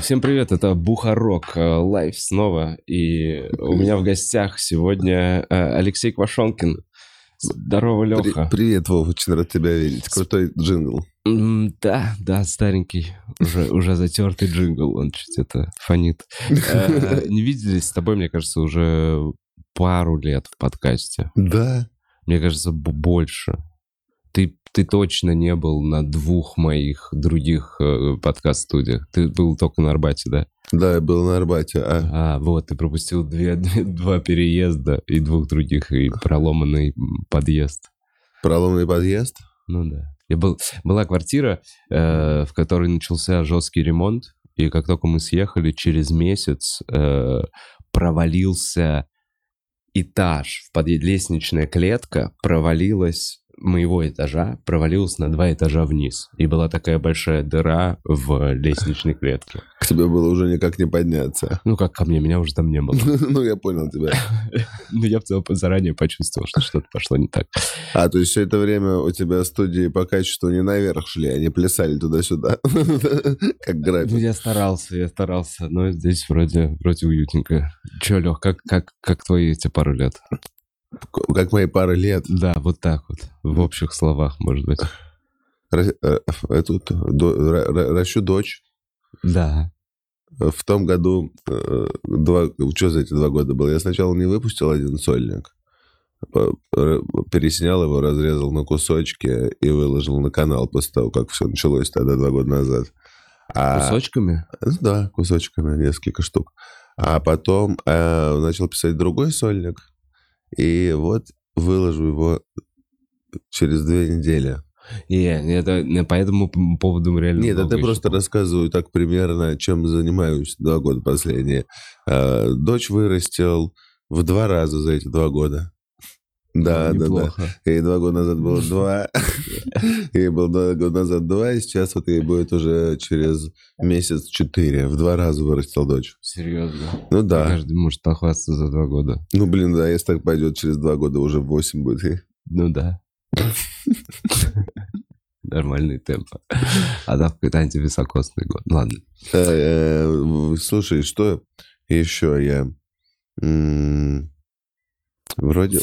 Всем привет, это Бухарог live снова. И у меня в гостях сегодня Алексей Квашонкин. Здорово, Леха. При- привет, Вов, очень рад тебя видеть. Крутой джингл. Да, да, старенький, уже, уже затертый джингл, он чё-то фонит. Не виделись с тобой, мне кажется, уже пару лет в подкасте. Да. Мне кажется, больше. Ты, точно не был на двух моих других э, подкаст-студиях. Ты был только на Арбате, да? Да, я был на Арбате. А, А, вот, ты пропустил две, два переезда и двух других, и проломанный подъезд. проломный подъезд? Ну да. Я был, была квартира, э, в которой начался жесткий ремонт, и как только мы съехали, через месяц э, провалился этаж, в подъезд, лестничная клетка провалилась моего этажа, провалилась на два этажа вниз. И была такая большая дыра в лестничной клетке. К тебе было уже никак не подняться. Ну, как ко мне, меня уже там не было. Ну, я понял тебя. Ну, я заранее почувствовал, что что-то пошло не так. А, то есть все это время у тебя студии по качеству не наверх шли, они плясали туда-сюда. Как Ну, график. я старался, я старался, но здесь вроде, вроде уютненько. Че, Лех, как, как, как твои эти пару лет? Как мои пары лет. Да, вот так вот, в общих словах, может быть. Э, Тут ращу дочь. Да. В том году, э, два, что за эти два года было? Я сначала не выпустил один сольник, переснял его, разрезал на кусочки и выложил на канал после того, как все началось тогда два года назад. А- Кусочками? Да, кусочками, несколько штук. А потом э, начал писать другой сольник, и вот выложу его через две недели. Не, это не по этому поводу реально Нет, это еще просто рассказываю так примерно, чем занимаюсь два года последние. Э, Дочь вырастил в два раза за эти два года. Да, да, да. Неплохо. Ей два года назад было два. Ей было два года назад два, и сейчас вот ей будет уже через месяц четыре. В два раза вырастил дочь. Серьезно. Ну да. Каждый может похвастаться за два года. Ну, блин, да, если так пойдет, через два года уже восемь будет. ей. Ну да. Нормальный темп. А да, какой-то антивисокосный год. Ладно. Э, э, Слушай, что еще я... Вроде...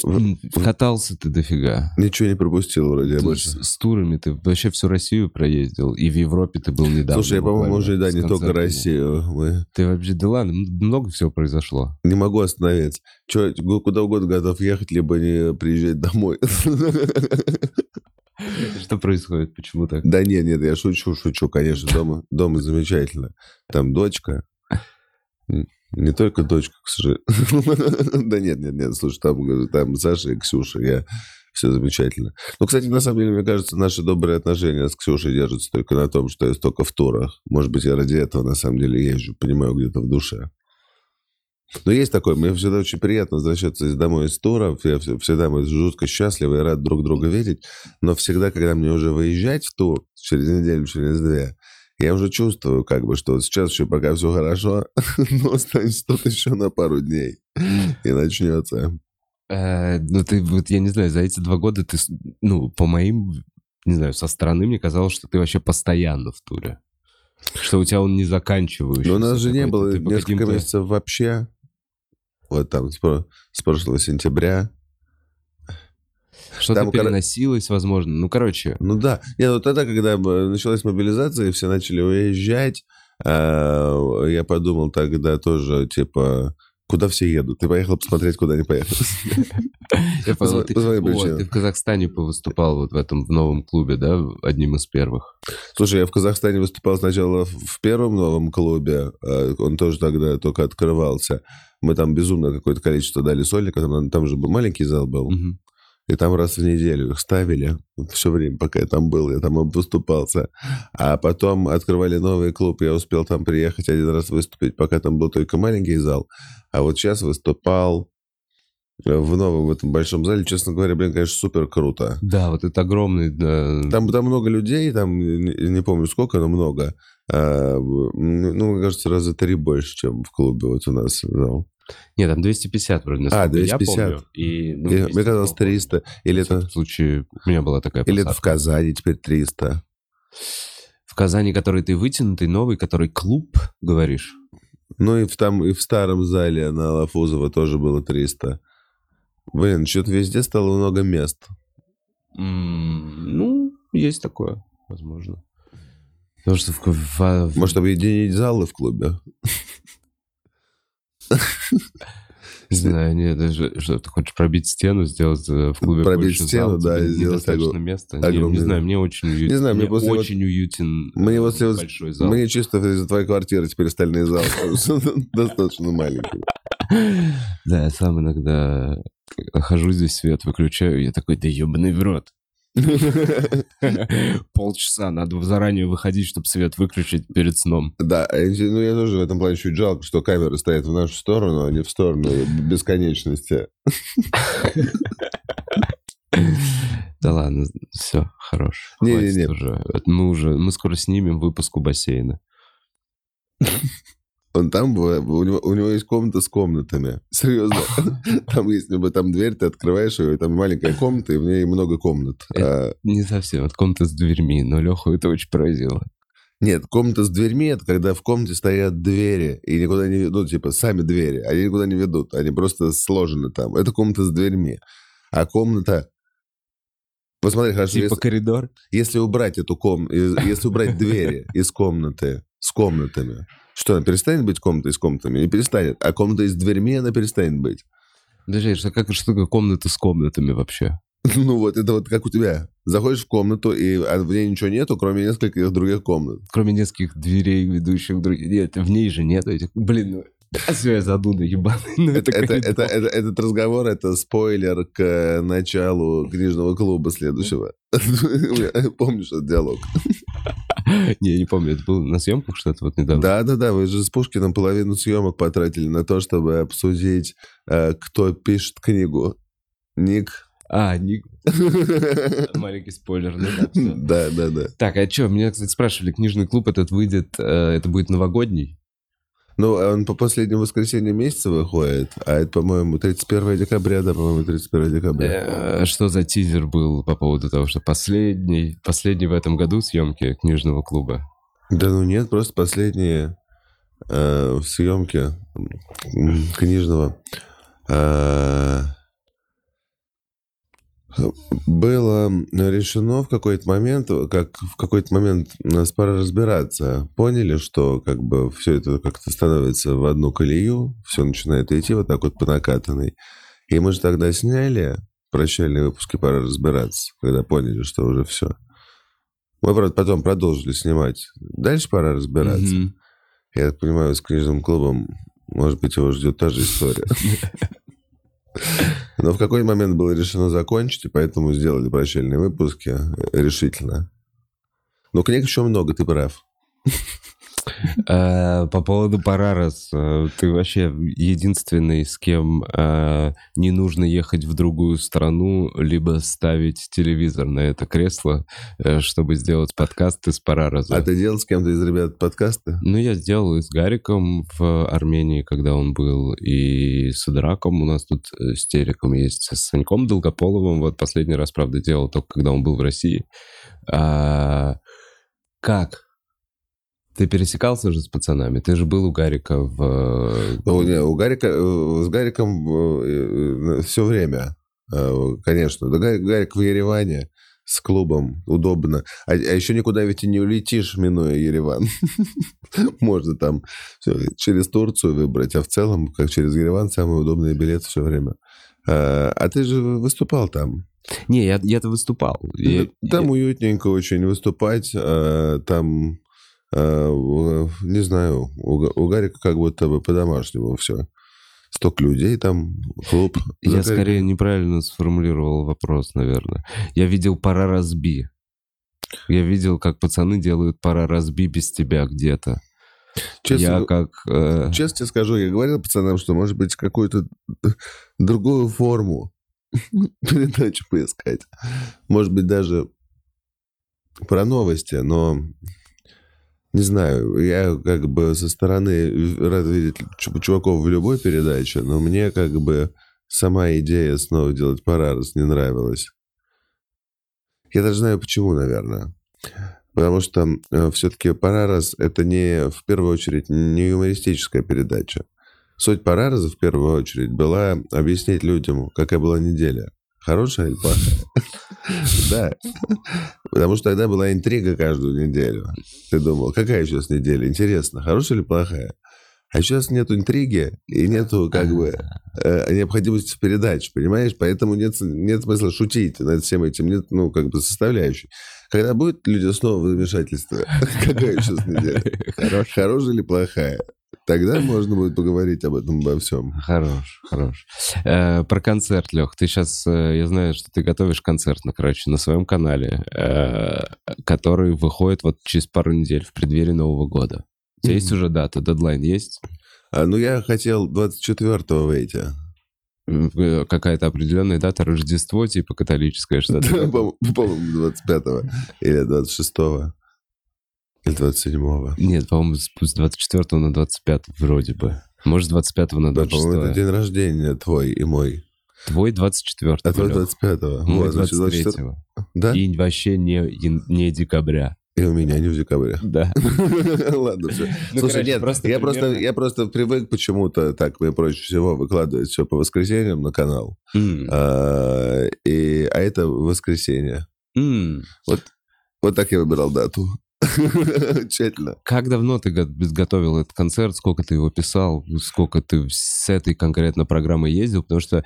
Катался ты дофига. Ничего не пропустил вроде Ты больше. с, турами ты вообще всю Россию проездил, и в Европе ты был недавно. Слушай, я, по-моему, уже, да, не только. Россию. Мы- Ты вообще, да ладно, много всего произошло. Не могу остановиться. Че, куда угодно готов ехать, либо не приезжать домой. Что происходит? Почему так? Да нет, нет, я шучу, шучу, конечно, дома, дома замечательно. Там дочка, не только дочка, к сожалению. Да нет, нет, нет, слушай, там, Саша и Ксюша, я все замечательно. Ну, кстати, на самом деле, мне кажется, наши добрые отношения с Ксюшей держатся только на том, что я столько в турах. Может быть, я ради этого, на самом деле, езжу, понимаю, где-то в душе. Но есть такое, мне всегда очень приятно возвращаться из домой из туров, я вс- всегда мы жутко счастливы и рад друг друга видеть, но всегда, когда мне уже выезжать в тур, через неделю, через две, я уже чувствую, как бы, что сейчас еще пока все хорошо, но останется тут еще на пару дней, и начнется. Э, ну, ты, вот я не знаю, за эти два года ты, ну, по моим, не знаю, со стороны мне казалось, что ты вообще постоянно в туре. Что у тебя он не заканчивающийся. Но у нас же не было несколько месяцев вообще, вот там, с прошлого сентября. Что-то там, переносилось, возможно. Ну, короче, Ну да. Нет, ну тогда, когда началась мобилизация, и все начали уезжать, а, я подумал тогда тоже, типа, куда все едут? Ты поехал посмотреть, куда они поехали. я ты, О, в Казахстане повыступал вот в этом в новом клубе, да, одним из первых. Слушай, я в Казахстане выступал сначала в- первом новом клубе, а, он тоже тогда только открывался. Мы там безумно какое-то количество дали сольника, там, там же маленький зал был, Мгм. И там раз в неделю их ставили все время, пока я там был, я там выступался. А потом открывали новый клуб, я успел там приехать один раз выступить, пока там был только маленький зал. А вот сейчас выступал в новом в этом большом зале. Честно говоря, блин, конечно, супер круто. Да, вот это огромный... да, Там, там много людей, там не, не помню сколько, но много. А, ну, ну, мне кажется, раза три больше, чем в клубе вот у нас зал. Нет, там 250 вроде, А, 250. я помню. И, ну, И 200 мне казалось по-моему. 300. Или В это, всяком случае, у меня была такая или это в. Казани теперь 300. В Казани, который ты вытянутый, новый, который клуб, говоришь? Ну и в, там, и в старом зале на Лафузова тоже было 300. Блин, что-то везде стало много мест. ну, есть такое, возможно. Потому что в, в, в... Может, объединить залы в клубе? Не знаю, нет, даже что ты хочешь пробить стену, сделать э, в клубе Пробить стену, зал, да, и сделать достаточно места. Не, не знаю, мне очень уютно. Не знаю, мне, мне после очень вот, уютен мне после большой зал. Мне чисто из-за твоей квартиры теперь остальные залы достаточно маленькие. Да, я сам иногда хожу здесь, свет выключаю, я такой, да ебаный в рот. Полчаса надо заранее выходить, чтобы свет выключить перед сном. Да, а ну я тоже в этом плане чуть жалко, что камеры стоят в нашу сторону, а не в сторону бесконечности. Да ладно, все, хорош. Не, не, не. Мы уже, мы скоро снимем выпуск у бассейна. Он там, у него, у него есть комната с комнатами. Серьезно. Там есть, там дверь, ты открываешь ее, и там маленькая комната, и в ней много комнат. А... Не совсем. Это комната с дверьми, но Леху это очень поразило. Нет, комната с дверьми, это когда в комнате стоят двери, и никуда не ведут, типа, сами двери. Они никуда не ведут, они просто сложены там. Это комната с дверьми. А комната... Посмотри, хорошо. Типа если, коридор? Если убрать эту комнату, если убрать двери из комнаты с комнатами, что, она перестанет быть комнатой с комнатами? Не перестанет. А комната с дверьми, она перестанет быть. Подожди, что, как, что такое комната с комнатами вообще? Ну вот, это вот как у тебя. Заходишь в комнату, и а в ней ничего нету, кроме нескольких других комнат. Кроме нескольких дверей, ведущих другие... Нет, в ней же нет этих... Блин, ну... А я задуда ебаный. Ну, это, это, это, это, этот разговор — это спойлер к началу книжного клуба следующего. Помнишь этот диалог? Не, не помню, это было на съемках что-то вот недавно? Да-да-да, вы же с Пушкиным половину съемок потратили на то, чтобы обсудить, э, кто пишет книгу. Ник. А, Ник. Маленький спойлер, ну да, да, да. Так, а что, меня, кстати, спрашивали, книжный клуб этот выйдет, э, это будет новогодний? Ну, он по последнему воскресенью месяца выходит, а это, по-моему, 31 декабря, да, по-моему, 31 декабря. Э, что за тизер был по поводу того, что последний, последний в этом году съемки книжного клуба? Да ну нет, просто последние э, съемки книжного. Э, было решено в какой-то момент, как в какой-то момент нас пора разбираться. Поняли, что как бы все это как-то становится в одну колею, все начинает идти вот так вот по накатанной. И мы же тогда сняли прощальные выпуски «Пора разбираться», когда поняли, что уже все. Мы, правда, потом продолжили снимать. Дальше пора разбираться. Mm-hmm. Я так понимаю, с книжным клубом, может быть, его ждет та же история. Но в какой момент было решено закончить, и поэтому сделали прощальные выпуски э, решительно. Но книг еще много, ты прав. Э, по поводу Парарас, э, ты вообще единственный, с кем не нужно ехать в другую страну, либо ставить телевизор на это кресло, чтобы сделать подкасты с Парараза. А ты делал с кем-то из ребят подкасты? Ну, я сделал и с Гариком в Армении, когда он был, и с Драком у нас тут с Тереком есть, с Саньком Долгополовым. Вот последний раз, правда, делал только, когда он был в России. А, как? Ты пересекался уже с пацанами? Ты же был у Гарика в... Ну, не, у Гарика, э, с Гариком э, все время, конечно. Да, Гарик в Ереване с клубом удобно. А, а еще никуда ведь и не улетишь, минуя Ереван. Можно там через Турцию выбрать, а в целом, как через Ереван, самый удобный билет все время. А, а ты же выступал там. Не, я, я-то выступал. Там я... уютненько очень выступать. Там Э, не знаю, у, Гарика как будто бы по-домашнему все. Столько людей там, клуб. Я Гарик... скорее неправильно сформулировал вопрос, наверное. Я видел «Пора разби». Я видел, как пацаны делают «Пора разби» без тебя где-то. Честно, я как... Э... Честно тебе скажу, я говорил пацанам, что, может быть, какую-то другую форму передачу поискать. Может быть, даже про новости, но не знаю, я как бы со стороны рад видеть чуваков в любой передаче, но мне как бы сама идея снова делать Парарас не нравилась. Я даже знаю почему, наверное. Потому что э, все-таки «Парарас» — это не, в первую очередь, не юмористическая передача. Суть «Парараза» в первую очередь была объяснить людям, какая была неделя. Хорошая или плохая? Да. Потому что тогда была интрига каждую неделю. Ты думал, какая сейчас неделя? Интересно, хорошая или плохая? А сейчас нет интриги и нету как бы э, необходимости в передаче, понимаешь? Поэтому нет, нет смысла шутить над всем этим, нет, ну, как бы составляющей. Когда будут люди снова в замешательстве, какая сейчас неделя? Хорошая или плохая? Тогда можно будет поговорить об этом, обо всем. Хорош, хорош. Э, про концерт, Лех. Ты сейчас, э, я знаю, что ты готовишь концерт, ну, короче, на своем канале, э, который выходит вот через пару недель в преддверии Нового года. У тебя есть уже дата, дедлайн есть? А, ну, я хотел 24-го выйти. Э, Какая-то определенная дата Рождество, типа католическое, что-то. По-моему, 25-го или 26-го. Или 27-го. Нет, по-моему, с с 24 на 25 вроде бы. Может, с 25 на Да, по-моему, это 26 день рождения твой и мой. Твой 24 А твой Лёх. 25-го. Мой Вот, значит, 23 24 Да? И вообще не, не декабря. И у меня не в декабре. Да. Ладно, все. Ну, Слушай, короче, нет, просто я, просто, я просто привык почему-то, так мне проще всего выкладывать все по воскресеньям на канал. М, А, и, а это воскресенье. м. Вот так я выбирал дату. Тщательно. Как давно ты го- готовил этот концерт? Сколько ты его писал? Сколько ты с этой конкретно программой ездил? Потому что,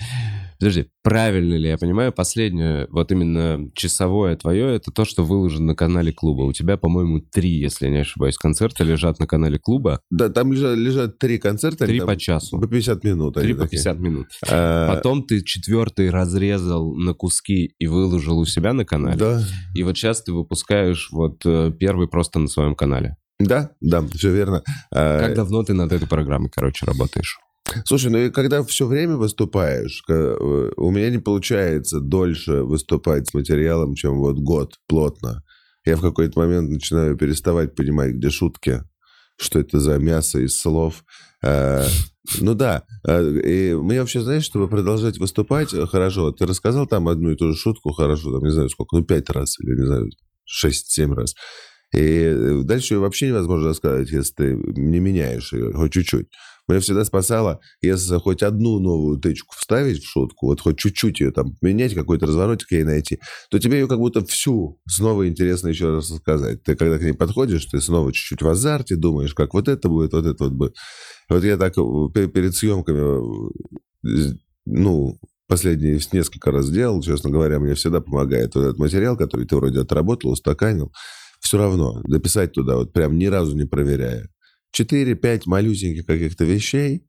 подожди, правильно ли я понимаю, последнее, вот именно часовое твое, это то, что выложено на канале клуба. У тебя, по-моему, три, если я не ошибаюсь, концерта лежат на канале клуба. Да, там лежат, лежат три концерта. Три по часу. По 50 минут. Три по такие. 50 минут. А, Потом ты четвертый разрезал на куски и выложил у себя на канале. Да, И вот сейчас ты выпускаешь вот э, первый просто на своем канале. да, да, все верно. А, Как давно ты над этой программой, короче, работаешь? Слушай, ну и когда все время выступаешь, э, у меня не получается дольше выступать с материалом, чем вот год плотно. Я в какой-то момент начинаю переставать понимать, где шутки, что это за мясо из слов. Э, Ну да, э, и мне вообще, знаешь, чтобы продолжать выступать э, хорошо, ты рассказал там одну и ту же шутку хорошо, там, не знаю сколько, ну, пять раз или, не знаю, шесть-семь раз. И э, дальше ее вообще невозможно рассказать, если ты не меняешь ее хоть чуть-чуть. Меня всегда спасало, если хоть одну новую тычку вставить в шутку, вот хоть чуть-чуть ее там менять, какой-то разворотик ей найти, то тебе ее как будто всю снова интересно еще раз рассказать. Ты когда к ней подходишь, ты снова чуть-чуть в азарте думаешь, как вот это будет, вот это вот будет. Вот я так э, пе- перед съемками, э, ну, последние несколько раз делал, честно говоря, мне всегда помогает вот этот материал, который ты вроде отработал, устаканил, все равно дописать туда, вот прям ни разу не проверяя. 4-5 малюсеньких каких-то вещей,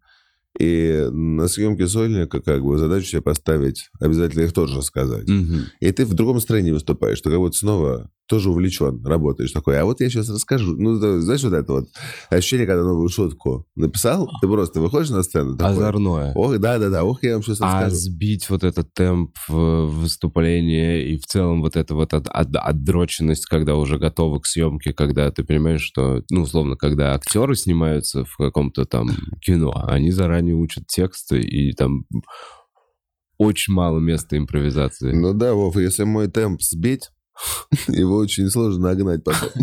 и на съемке сольника как бы задачу себе поставить, обязательно их тоже рассказать. Мгм. И ты в другом настроении выступаешь, ты как будто снова тоже увлечен, работаешь такой, а вот я сейчас расскажу. Ну, знаешь, вот это вот ощущение, когда новую шутку написал, ты просто выходишь на сцену, такой, Озорное. ох, да-да-да, ох, я вам сейчас А расскажу. сбить вот этот темп выступления и в целом вот эта вот от- от- отдроченность, когда уже готовы к съемке, когда ты понимаешь, что, ну, условно, когда актеры снимаются в каком-то там кино, они заранее учат тексты и там очень мало места импровизации. Ну да, Вов, если мой темп сбить, его очень сложно нагнать потом.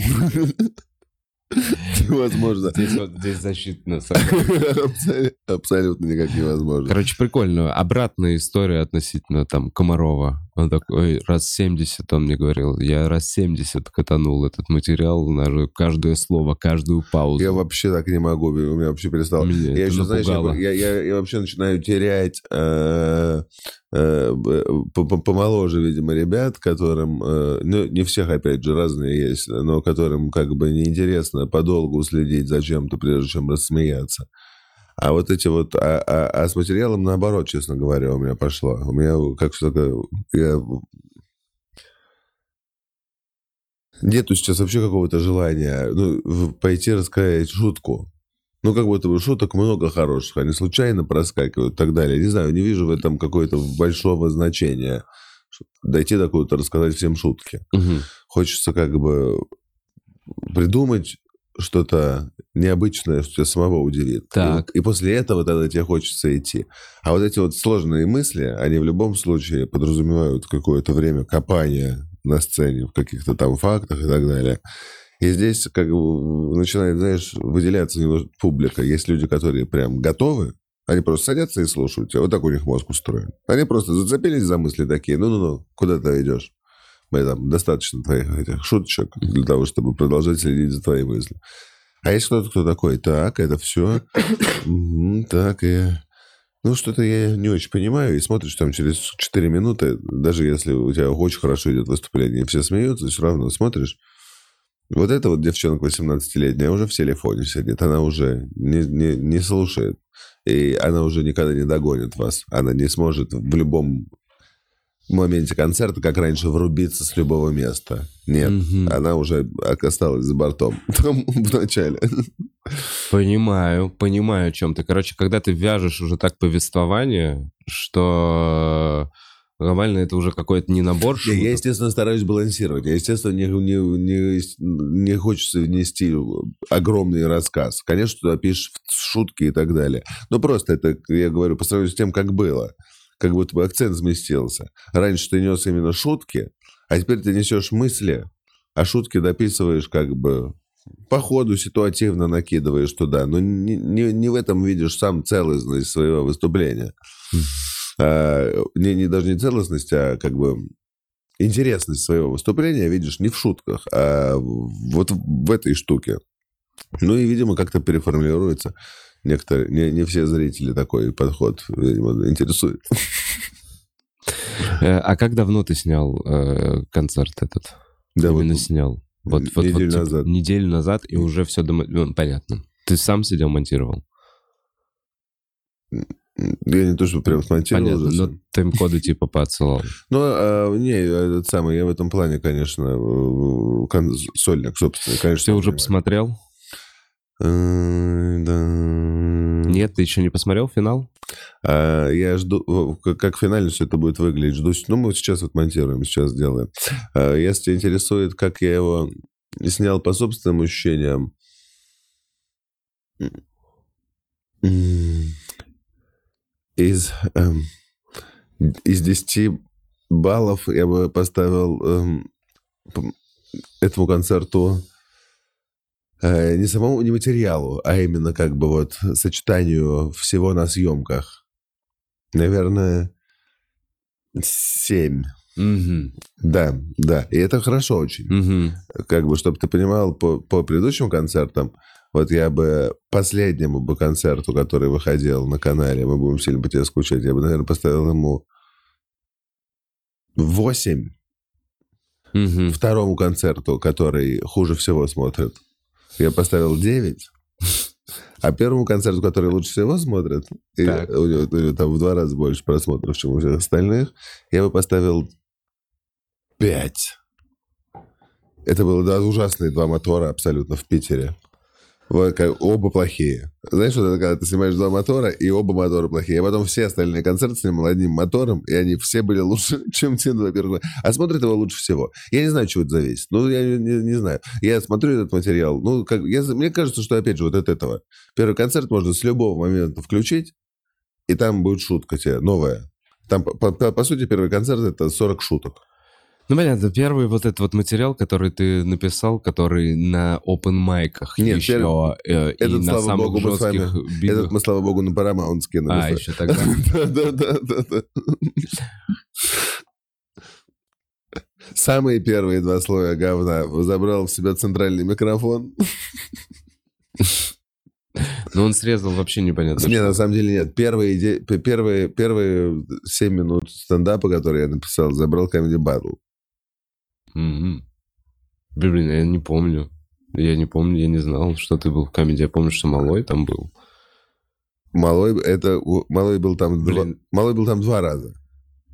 Невозможно. Здесь вот здесь защитно. Абсолютно- Абсолютно никак невозможно. Короче, прикольно. Обратная история относительно там Комарова. Он такой, раз 70, он мне говорил, я раз 70 катанул этот материал, на каждое слово, каждую паузу. Я вообще так не могу, у меня вообще перестало. Меня Я еще, знаешь, напугало. я, я- я вообще начинаю терять э, э, помоложе, видимо, ребят, которым, э, ну, не всех, опять же, разные есть, но которым как бы неинтересно подолгу следить за чем-то, прежде чем рассмеяться. А вот эти вот, а, а- а с материалом наоборот, честно говоря, у меня пошло. У меня как такое, я Нету сейчас вообще какого-то желания ну, пойти рассказать шутку. Ну, как будто бы шуток много хороших, они случайно проскакивают и так далее. Не знаю, не вижу в этом какое-то большого значения. Дойти до куда-то, рассказать всем шутки. Мгм. Хочется как бы придумать что-то необычное, что тебя самого удивит. Так. И, и после этого тогда тебе хочется идти. А вот эти вот сложные мысли, они в любом случае подразумевают какое-то время копания на сцене в каких-то там фактах и так далее. И здесь как бы начинает, знаешь, выделяться публика. Есть люди, которые прям готовы, они просто садятся и слушают тебя. Вот так у них мозг устроен. Они просто зацепились за мысли такие. Ну-ну-ну, куда ты идешь? Там достаточно твоих этих шуточек для того, чтобы продолжать следить за твоей мыслью. А есть кто-то, кто такой, так, это все, так, и... Ну, что-то я не очень понимаю, и смотришь там через 4 минуты, даже если у тебя очень хорошо идет выступление, и все смеются, все равно смотришь, вот эта вот девчонка 18-летняя уже в телефоне сидит, она уже не, не, не слушает, и она уже никогда не догонит вас, она не сможет в любом моменте концерта, как раньше, врубиться с любого места. Нет, угу. она уже осталась за бортом там в начале. Понимаю, понимаю, о чем ты. Короче, когда ты вяжешь уже так повествование, что глобально это уже какой-то не набор шуток. Я, естественно, стараюсь балансировать. Я, естественно, не, не, не, не хочется внести огромный рассказ. Конечно, туда пишешь шутки и так далее. Но просто это, я говорю, по сравнению с тем, как было как будто бы акцент сместился. Раньше ты нес именно шутки, а теперь ты несешь мысли, а шутки дописываешь как бы по ходу ситуативно накидываешь туда, но не, не, не в этом видишь сам целостность своего выступления. А, не, не даже не целостность, а как бы интересность своего выступления видишь не в шутках, а вот в этой штуке. Ну и, видимо, как-то переформулируется некоторые, не, не все зрители такой подход, видимо, интересует. Э, а как давно ты снял э, концерт этот? Да, Именно вот, снял. Вот, неделю вот, вот, назад. Типа, неделю назад, и уже все дома... ну, понятно. Ты сам сидел, монтировал? Я не то, что прям смонтировал. Понятно, уже. но тайм-коды типа поотсылал. Ну, а, не, этот самый, я в этом плане, конечно, сольник, собственно. Конечно, Ты уже понимаю. посмотрел? Э. Нет, ты еще не посмотрел финал? А, я жду, как финально все это будет выглядеть. Жду, ну, мы сейчас вот монтируем, сейчас делаем. А, если тебя интересует, как я его снял по собственным ощущениям, из, эм, из 10 баллов я бы поставил эм, этому концерту не самому не материалу, а именно как бы вот сочетанию всего на съемках. Наверное, семь. Угу. Да, да. И это хорошо очень. Угу. Как бы, чтобы ты понимал, по, по предыдущим концертам, вот я бы последнему бы концерту, который выходил на канале, мы будем сильно по тебе скучать, я бы, наверное, поставил ему восемь. Угу. Второму концерту, который хуже всего смотрит, я поставил 9. А первому концерту, который лучше всего смотрят, и у, него, у него там в два раза больше просмотров, чем у всех остальных, я бы поставил 5. Это было да, ужасные два мотора абсолютно в Питере. Вот, как, оба плохие. Знаешь, вот это когда ты снимаешь два мотора, и оба мотора плохие. Я потом все остальные концерты снимал одним мотором, и они все были лучше, чем те два первых. А смотрит его лучше всего. Я не знаю, чего это зависит. Ну, я не, не, не знаю. Я смотрю этот материал. Ну, как, я, мне кажется, что, опять же, вот от этого. Первый концерт можно с любого момента включить, и там будет шутка тебе новая. Там, по, по, по сути, первый концерт — это 40 шуток. Ну, понятно, первый вот этот вот материал, который ты написал, который на open майках Нет, еще, э, этот, и на самых богу, жестких вами, бигах. Этот мы, слава богу, на Paramount скинули. А, еще тогда? Да-да-да. Самые первые два слоя говна забрал в себя центральный микрофон. Но он срезал вообще непонятно. Нет, на самом деле нет. Первые, иде... первые, первые 7 минут стендапа, которые я написал, забрал Comedy Battle. Mm-hmm. Блин, я не помню. Я не помню, я не знал, что ты был в комедии. Я помню, что Малой там был. Малой, это, Малой был там, Блин. два, Малой был там два раза.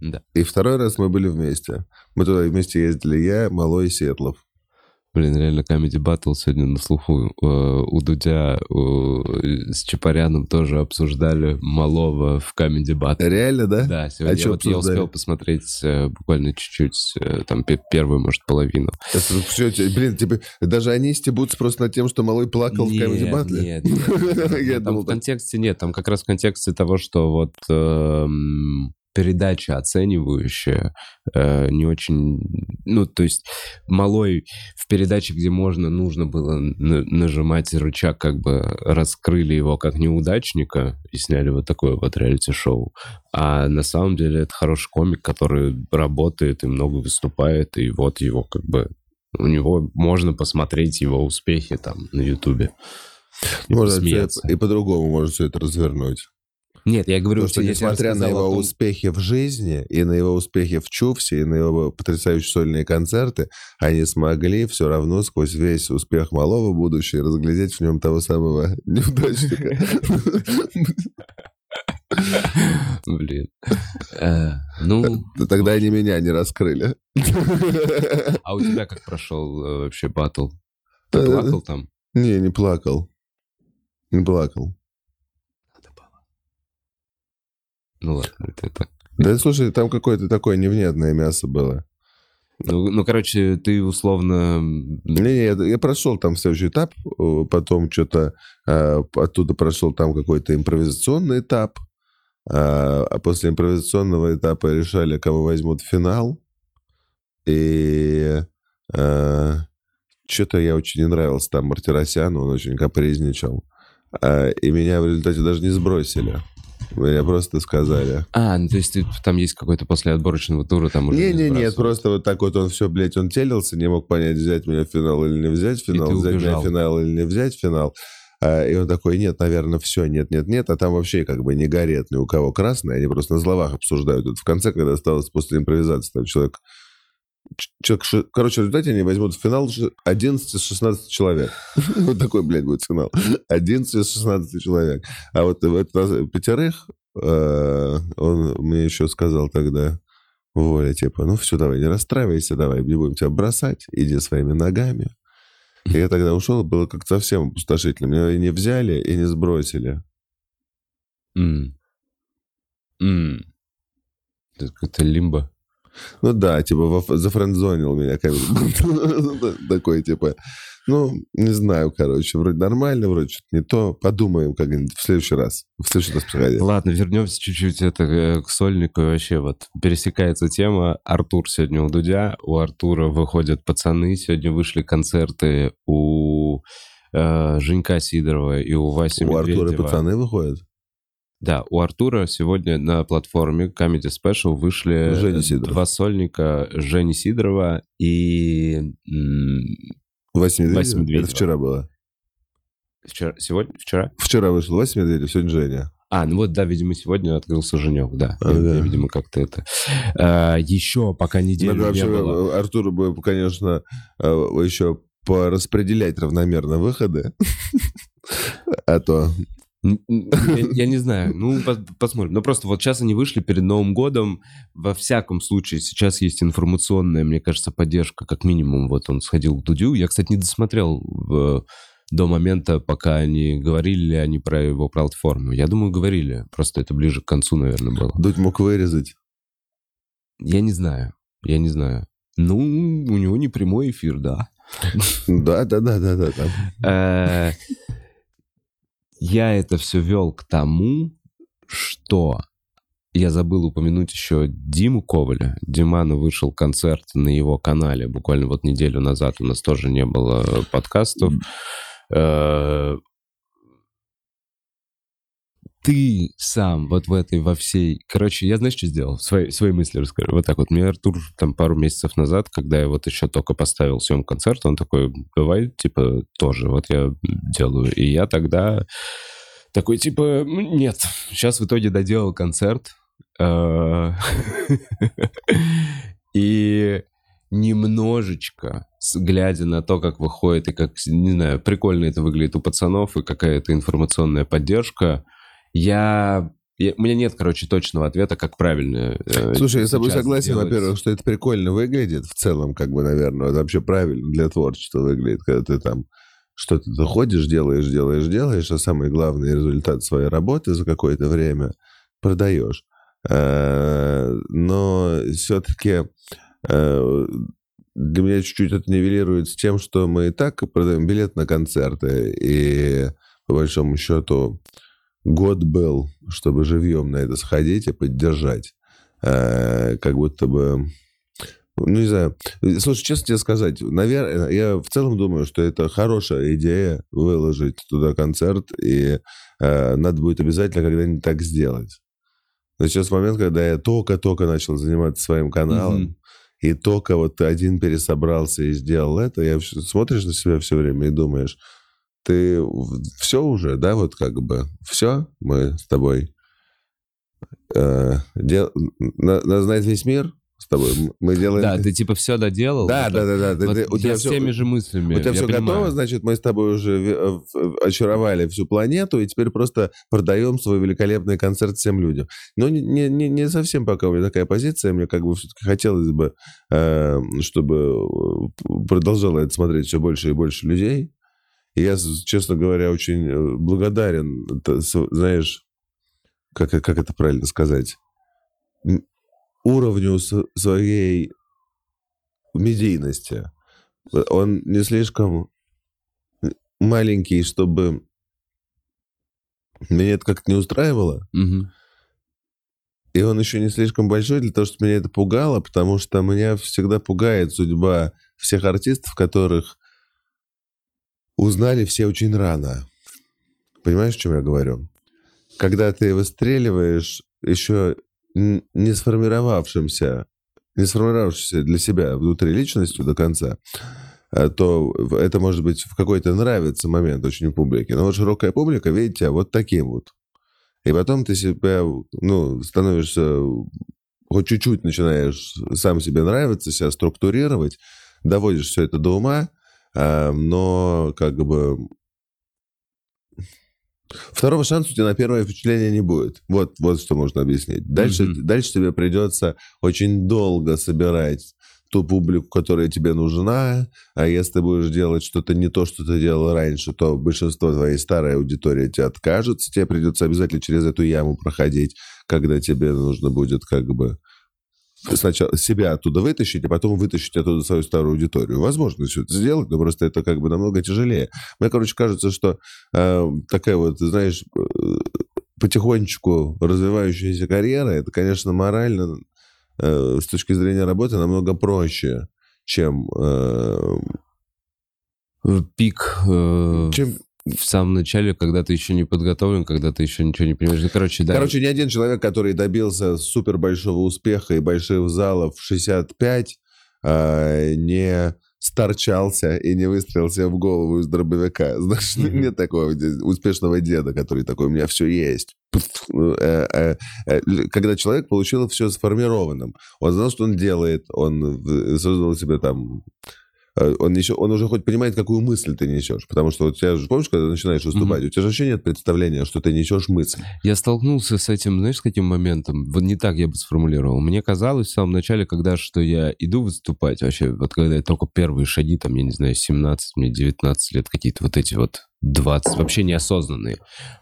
Да. И второй раз мы были вместе. Мы туда вместе ездили я, Малой и Сетлов. Блин, реально Comedy Battle сегодня на слуху. Э, у Дудя с Чапаряном тоже обсуждали Малого в Comedy Battle. Реально, да? Да, сегодня а я, вот я успел посмотреть э, буквально чуть-чуть, э, там первую, может, половину. Все, блин, типа, даже они стебутся просто над тем, что Малой плакал нет, в Comedy Battle? Нет, нет. нет. Там в контексте нет, там как раз в контексте того, что вот эм, передача оценивающая, э, не очень... Ну, то есть малой в передаче, где можно, нужно было на- нажимать рычаг, как бы раскрыли его как неудачника и сняли вот такое вот реалити-шоу. А на самом деле это хороший комик, который работает и много выступает, и вот его как бы... У него можно посмотреть его успехи там на Ютубе. Можно и по-другому можно все это развернуть. Нет, я говорю, Потому что, тебе несмотря на его том- успехи в жизни, и на его успехи в Чувсе, и на его потрясающие сольные концерты, они смогли все равно сквозь весь успех малого будущего разглядеть в нем того самого неудачника. Блин. Э, Ну, Тогда они меня не раскрыли. а у тебя как прошел э, вообще батл? Ты Э, плакал там? Не, не плакал. Не плакал. Ну ладно, это это. Да, слушай, там какое-то такое невнятное мясо было. Ну, ну, короче, ты условно... м, Не, я, я прошел там следующий этап, э, потом что-то э, оттуда прошел там какой-то импровизационный этап, а а после импровизационного этапа решали, кого возьмут в финал, и что-то я очень не нравился там Мартиросяну, он очень капризничал, А, и меня в результате даже не сбросили. Меня просто сказали. А, ну то есть ты- там есть какой-то после отборочного тура там уже Не-не-не, просто вот так вот он все, блядь, он телился, не мог понять, взять меня в финал или не взять в финал, взять меня убежал. в финал или не взять в финал. А, И он такой, нет, наверное, все, нет, нет, нет, а там вообще как бы не горит ни у кого красный, они просто на словах обсуждают. Вот в конце, когда осталось после импровизации, там человек... Человек, короче, в результате они возьмут в финал ши- 11 из 16 человек. Вот такой, блядь, будет финал. 11 из 16 человек. А вот пятерых э, он мне еще сказал тогда, Воля, типа, ну все, давай, не расстраивайся, давай, не будем тебя бросать, иди своими ногами. И я тогда ушел, было как-то совсем опустошительно. Меня и не взяли, и не сбросили. М. М. Это какой-то лимбо. Ну да, типа, зафрендзонил меня. как бы. Такой, типа, ну, не знаю, короче, вроде нормально, вроде что-то не то. Подумаем как-нибудь в следующий раз. В следующий раз приходи. Ладно, вернемся чуть-чуть это, э, к сольнику. И Вообще вот пересекается тема. Артур сегодня у Дудя. У Артура выходят пацаны. Сегодня вышли концерты у э, Женька Сидорова и у Васи У Артура Медведева. пацаны выходят? Да, у Артура сегодня на платформе Comedy Special вышли э, два сольника Жени Сидорова и Вася Медведев? Вася Медведева. Это вчера было. вчера, сегодня, вчера? Вчера вышел Вася Медведев, сегодня Женя. А, ну вот, да, видимо, сегодня открылся Женек, да. Ага. Я, я, видимо, как-то это... А, еще пока неделю Надо не вообще было. э, Артуру бы, конечно, э, еще пораспределять равномерно выходы. А то... Я, я не знаю, ну, по- посмотрим. Но просто вот сейчас они вышли перед Новым годом. Во всяком случае, сейчас есть информационная, мне кажется, поддержка, как минимум. Вот он сходил к Дудю. Я, кстати, не досмотрел в- до момента, пока они говорили ли они про его платформу. Я думаю, говорили. Просто это ближе к концу, наверное, было. Дудь мог вырезать. Я не знаю. Я не знаю. Ну, у него не прямой эфир, да. Да, да, да, да, да. Э, Я это все вел к тому, что я забыл упомянуть еще Диму Коваля. Диману вышел концерт на его канале буквально вот неделю назад. У нас тоже не было подкастов. Ты сам вот в этой, во всей... Короче, я знаешь, что сделал? Свои, свои мысли расскажу. Вот так вот. Мне Артур там пару месяцев назад, когда я вот еще только поставил съем концерт, он такой, давай, типа, тоже. Вот я делаю. И я тогда такой, типа, «Ну, нет. Сейчас в итоге доделал концерт. Э, И немножечко, глядя на то, как выходит, и как, не знаю, прикольно это выглядит у пацанов, и какая-то информационная поддержка, я... я- у меня нет, короче, точного ответа, как правильно. э, Слушай, я с тобой согласен, делать. во-первых, что это прикольно выглядит в целом, как бы, наверное, это вообще правильно для творчества выглядит, когда ты там что-то ты ходишь, делаешь, делаешь, делаешь, а самый главный результат своей работы за какое-то время продаешь. Э, Но все-таки для меня чуть-чуть это нивелируется тем, что мы и так продаем билет на концерты, и по большому счету год был, чтобы живьем на это сходить и поддержать. э, как будто бы ну, не знаю. Слушай, честно тебе сказать, наверное, я в целом думаю, что это хорошая идея выложить туда концерт, и э, надо будет обязательно когда-нибудь так сделать. Но сейчас момент, когда я только-только начал заниматься своим каналом, mm-hmm. и только вот один пересобрался и сделал это, я смотришь на себя все время и думаешь, ты все уже, да, вот как бы, все, мы с тобой э, дел... нас знает весь мир, с тобой. Мы делаем... Да, ты типа все доделал. Да, да, да, да. Вот ты, у тебя с теми же мыслями. У тебя все понимаю. готово, значит, мы с тобой уже очаровали всю планету, и теперь просто продаем свой великолепный концерт всем людям. Но не, не, не совсем пока у меня такая позиция. Мне как бы все-таки хотелось бы, э, чтобы продолжало это смотреть все больше и больше людей. Я, честно говоря, очень э, благодарен, знаешь, как, как это правильно сказать, уровню своей медийности. Он не слишком маленький, чтобы меня это как-то не устраивало. Угу. И он еще не слишком большой для того, чтобы меня это пугало, потому что меня всегда пугает судьба всех артистов, которых узнали все очень рано. Понимаешь, о чем я говорю? Когда ты выстреливаешь еще не сформировавшимся, не сформировавшимся для себя внутри личностью до конца, э, то это может быть в какой-то нравится момент очень публике. Но вот широкая публика видит тебя вот таким вот. И потом ты себя, ну, становишься, хоть чуть-чуть начинаешь сам себе нравиться, себя структурировать, доводишь все это до ума, но как бы Второго шанса у тебя на первое впечатление не будет. Вот, вот что можно объяснить. Дальше, mm-hmm. дальше тебе придется очень долго собирать ту публику, которая тебе нужна, а если ты будешь делать что-то не то, что ты делал раньше, то большинство твоей старой аудитории тебе откажется, тебе придется обязательно через эту яму проходить, когда тебе нужно будет как бы сначала себя оттуда вытащить, а потом вытащить оттуда свою старую аудиторию. Возможно все это сделать, но просто это как бы намного тяжелее. Мне, короче, кажется, что э, такая вот, знаешь, э, потихонечку развивающаяся карьера, это, конечно, морально э, с точки зрения работы намного проще, чем... Э, Пик э, чем в самом начале, когда ты еще не подготовлен, когда ты еще ничего не понимаешь. Ну, короче, да. Короче, ни один человек, который добился супер большого успеха и больших залов в 65, э, не старчался и не выстрелился в голову из дробовика. Знаешь, mm-hmm. нет такого успешного деда, который такой, у меня все есть. Э, э, э, когда человек получил все сформированным, он знал, что он делает, он создал себе там он, еще, он уже хоть понимает, какую мысль ты несешь. Потому что вот тебя же, помнишь, когда ты начинаешь выступать, mm-hmm. у тебя же вообще нет представления, что ты несешь мысль. Я столкнулся с этим, знаешь, с каким моментом? Вот не так я бы сформулировал. Мне казалось в самом начале, когда что я иду выступать, вообще, вот когда я только первые шаги, там, я не знаю, 17, мне 19 лет, какие-то вот эти вот 20, вообще неосознанные.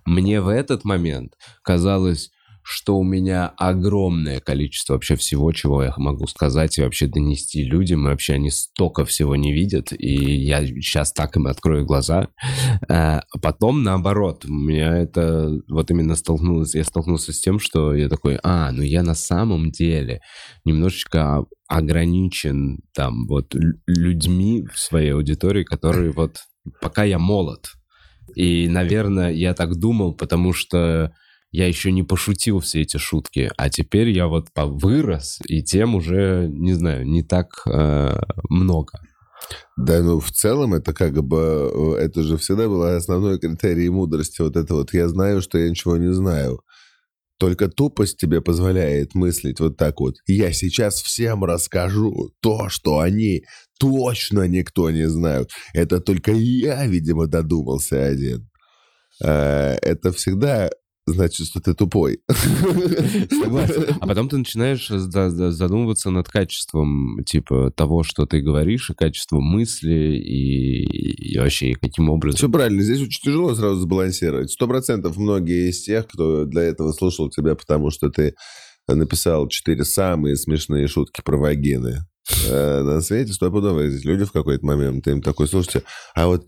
Мне в этот момент казалось, что у меня огромное количество вообще всего, чего я могу сказать и вообще донести людям, и вообще они столько всего не видят, и я сейчас так им открою глаза. А потом, наоборот, у меня это вот именно столкнулось, я столкнулся с тем, что я такой, а, ну я на самом деле немножечко ограничен там вот людьми в своей аудитории, которые вот пока я молод. И, наверное, я так думал, потому что я еще не пошутил все эти шутки, а теперь я вот вырос, и тем уже, не знаю, не так э, много. Да, ну в целом это как бы, э, это же всегда было основной критерий мудрости, вот это вот, я знаю, что я ничего не знаю. Только тупость тебе позволяет мыслить вот так вот. Я сейчас всем расскажу то, что они точно никто не знают. Это только я, видимо, додумался один. Э, это всегда значит, что ты тупой. Согласен. А потом ты начинаешь задумываться над качеством, типа, того, что ты говоришь, и качеством мысли, и, и вообще, каким образом. Все правильно. Здесь очень тяжело сразу сбалансировать. Сто процентов многие из тех, кто для этого слушал тебя, потому что ты написал четыре самые смешные шутки про вагины э, на свете, стопудово люди в какой-то момент, ты им такой, слушайте, а вот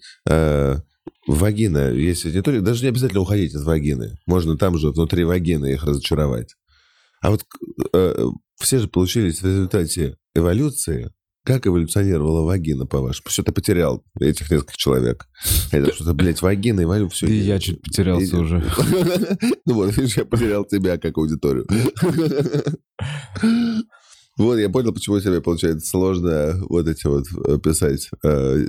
Вагина, если не только, даже не обязательно уходить из вагины. Можно там же внутри вагины их разочаровать. А вот э, все же получились в результате эволюции. Как эволюционировала вагина, по-вашему? Что ты потерял этих нескольких человек? Это что-то, блядь, вагина, эволю, все. И я чуть потерялся уже. Ну вот, видишь, я потерял тебя как аудиторию. Вот, я понял, почему тебе получается сложно вот эти вот э, писать, э,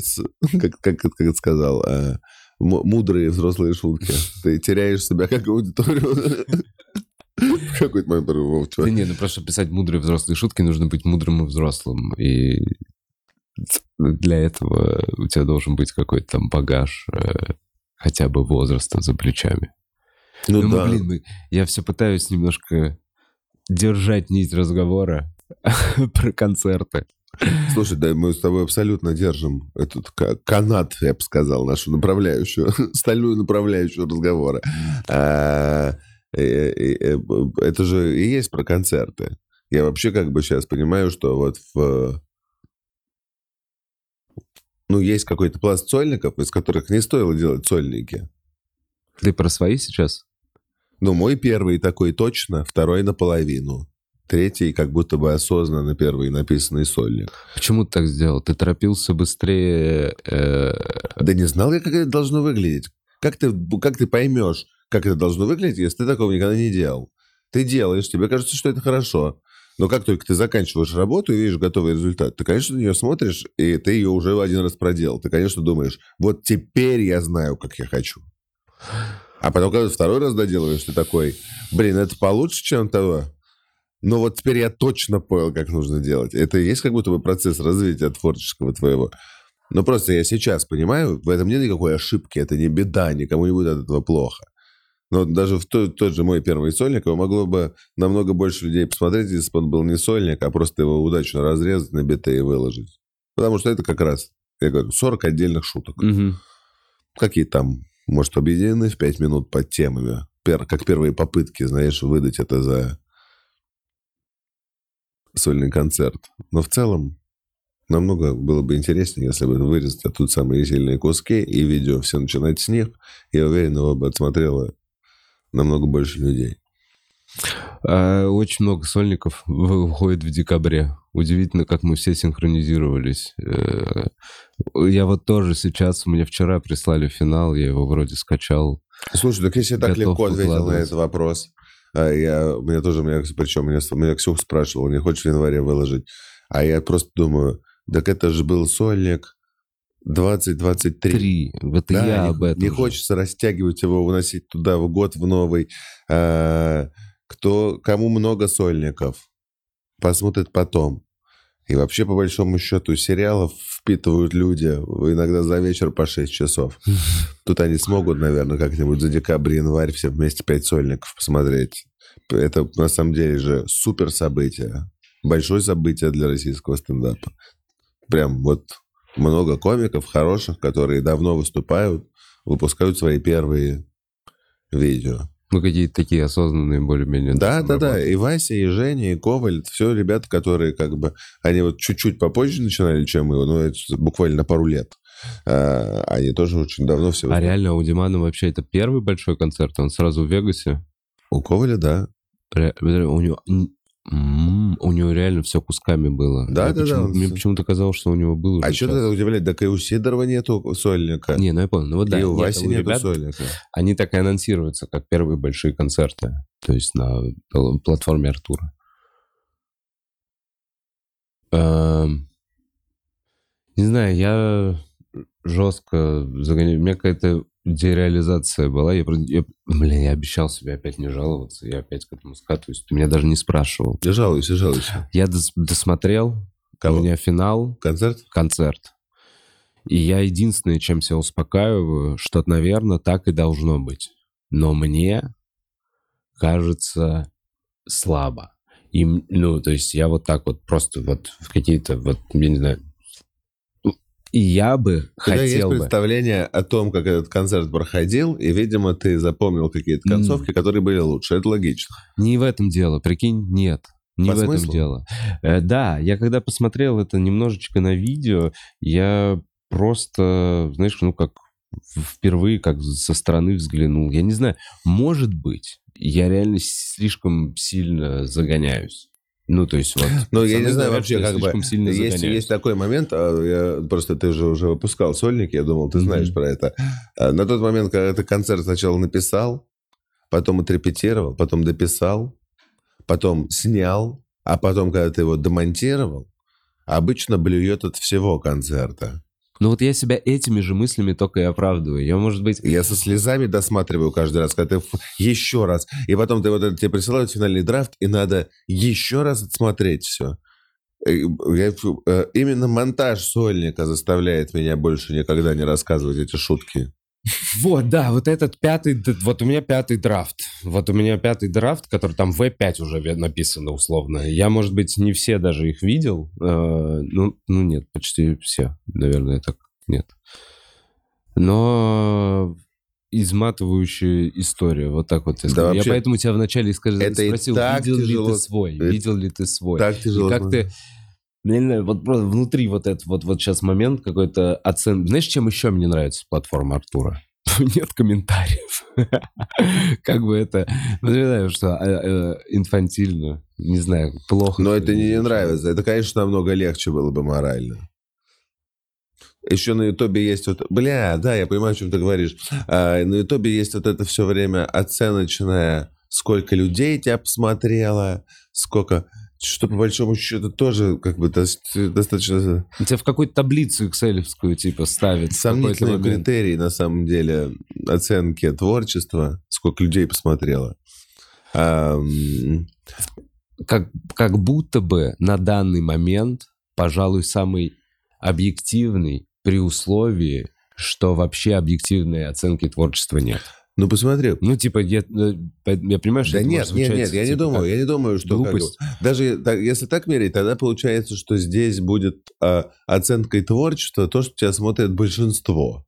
как, как, как это сказал, э, мудрые взрослые шутки. Ты теряешь себя как аудиторию. Какой-то момент Вов, Да не, ну просто писать мудрые взрослые шутки нужно быть мудрым и взрослым. И для этого у тебя должен быть какой-то там багаж э, хотя бы возраста за плечами. Ну, ну да. блин, мы, я все пытаюсь немножко держать нить разговора про концерты. Слушай, да мы с тобой абсолютно держим этот канат, я бы сказал, нашу направляющую, стальную направляющую разговора. А, Э, это же и есть про концерты. Я вообще как бы сейчас понимаю, что вот в... Ну, есть какой-то пласт сольников, из которых не стоило делать сольники. Ты про свои сейчас? Ну, мой первый такой точно, второй наполовину. Третий как будто бы осознанно первый написанный сольник. Почему ты так сделал? Ты торопился быстрее... Э... Да не знал я, как это должно выглядеть. Как ты, как ты поймешь, как это должно выглядеть, если ты такого никогда не делал. Ты делаешь, тебе кажется, что это хорошо. Но как только ты заканчиваешь работу и видишь готовый результат, ты, конечно, на нее смотришь, и ты ее уже один раз проделал. Ты, конечно, думаешь, вот теперь я знаю, как я хочу. А потом, когда второй раз доделываешь, ты такой, блин, это получше, чем того. Но вот теперь я точно понял, как нужно делать. Это и есть как будто бы процесс развития творческого твоего. Но просто я сейчас понимаю, в этом нет никакой ошибки, это не беда, никому не будет от этого плохо. Но даже в тот, тот же мой первый сольник, его могло бы намного больше людей посмотреть, если бы он был не сольник, а просто его удачно разрезать на биты и выложить. Потому что это как раз, я говорю, 40 отдельных шуток. Угу. Какие там, может, объединены в 5 минут под темами. Как первые попытки, знаешь, выдать это за сольный концерт. Но в целом намного было бы интереснее, если бы вырезать оттуда самые сильные куски и видео все начинать с них. Я уверен, его бы отсмотрело намного больше людей. А, очень много сольников выходит в декабре. Удивительно, как мы все синхронизировались. Э, я вот тоже сейчас, мне вчера прислали финал, я его вроде скачал. Слушай, так если я так легко ответил на этот вопрос, а я, меня тоже, меня, причем меня, меня Ксюх спрашивал, не хочешь в январе выложить? А я просто думаю, так это же был сольник, 2023. Три. Вот да, я не, об этом. Не же. хочется растягивать его, уносить туда в год, в новый. А, кто, кому много сольников, посмотрит потом. И вообще, по большому счету, сериалов впитывают люди иногда за вечер по 6 часов. Тут они смогут, наверное, как-нибудь за декабрь-январь все вместе 5 сольников посмотреть. Это, на самом деле же, супер событие. Большое событие для российского стендапа. Прям вот много комиков хороших, которые давно выступают, выпускают свои первые видео. Ну, какие-то такие осознанные более-менее. Да, да, да. И Вася, и Женя, и Коваль. Все ребята, которые как бы... Они вот чуть-чуть попозже начинали, чем мы. Ну, это буквально на пару лет. А, они тоже очень давно все... А реально у Димана вообще это первый большой концерт? Он сразу в Вегасе? У Коваля, да. У него м-м, у него реально все кусками было. Да, я да, почему, да. Мне почему-то казалось, что у него было А что ты удивляет? Так и у Сидорова нету сольника. Не, ну я понял. Ну вот да. И у Васи нету ребят, сольника. Они так и анонсируются, как первые большие концерты. То есть на платформе Артура. Эм, не знаю, я жестко загоняю. У меня какая-то дереализация была. Я, я, блин, я обещал себе опять не жаловаться. Я опять к этому скатываюсь. Ты меня даже не спрашивал. Я жалуюсь, я жалуюсь. Я дос, досмотрел. Кого? У меня финал. Концерт? Концерт. И я единственное, чем себя успокаиваю, что, наверное, так и должно быть. Но мне кажется слабо. И, ну, то есть я вот так вот просто вот в какие-то, вот, я не знаю, и я бы Когда хотел есть бы... представление о том, как этот концерт проходил, и, видимо, ты запомнил какие-то концовки, mm. которые были лучше. Это логично. Не в этом дело. Прикинь, нет. Не По в смыслу? этом дело. Э, да, я когда посмотрел это немножечко на видео, я просто, знаешь, ну как впервые как со стороны взглянул. Я не знаю, может быть, я реально слишком сильно загоняюсь. Ну, то есть вот... Ну, я не знаю вообще, как бы... Есть, есть такой момент, а, я, просто ты же уже выпускал сольник, я думал, ты знаешь mm-hmm. про это. А, на тот момент, когда ты концерт сначала написал, потом отрепетировал, потом дописал, потом снял, а потом, когда ты его демонтировал, обычно блюет от всего концерта. Ну вот я себя этими же мыслями только и оправдываю. Я, может быть... Я со слезами досматриваю каждый раз, когда ты еще раз. И потом ты вот тебе присылают финальный драфт, и надо еще раз отсмотреть все. Э, я, э, именно монтаж сольника заставляет меня больше никогда не рассказывать эти шутки. Вот, да, вот этот пятый, вот у меня пятый драфт. Вот у меня пятый драфт, который там V5 уже написано условно. Я, может быть, не все даже их видел. Э, ну, ну, нет, почти все, наверное, так нет. Но изматывающая история, вот так вот. Я, да, вообще, я поэтому тебя вначале скажу, это спросил, видел тяжело. ли ты свой, это видел ли ты свой. Так тяжело. И как ты я не знаю, вот просто внутри вот этот вот, вот сейчас момент какой-то оцен... Знаешь, чем еще мне нравится платформа Артура? Нет комментариев. Как бы это... Знаю, что э, э, инфантильно, не знаю, плохо. Но это не нравится. Это, конечно, намного легче было бы морально. Еще на Ютубе есть вот... Бля, да, я понимаю, о чем ты говоришь. А, на Ютубе есть вот это все время оценочное, сколько людей тебя посмотрело, сколько что по большому счету тоже как бы достаточно... Тебя в какую-то таблицу экселевскую типа ставят. Сомнительные критерии на самом деле оценки творчества, сколько людей посмотрело. А, как, как будто бы на данный момент, пожалуй, самый объективный при условии, что вообще объективной оценки творчества нет. Ну, посмотри. Ну, типа, я, э, я понимаю, что Да нет, нет, нет, я типа, не думаю, я не думаю, что... Глупость. Как, даже так, если так мерить, тогда получается, что здесь будет а, оценкой творчества то, что тебя смотрит большинство.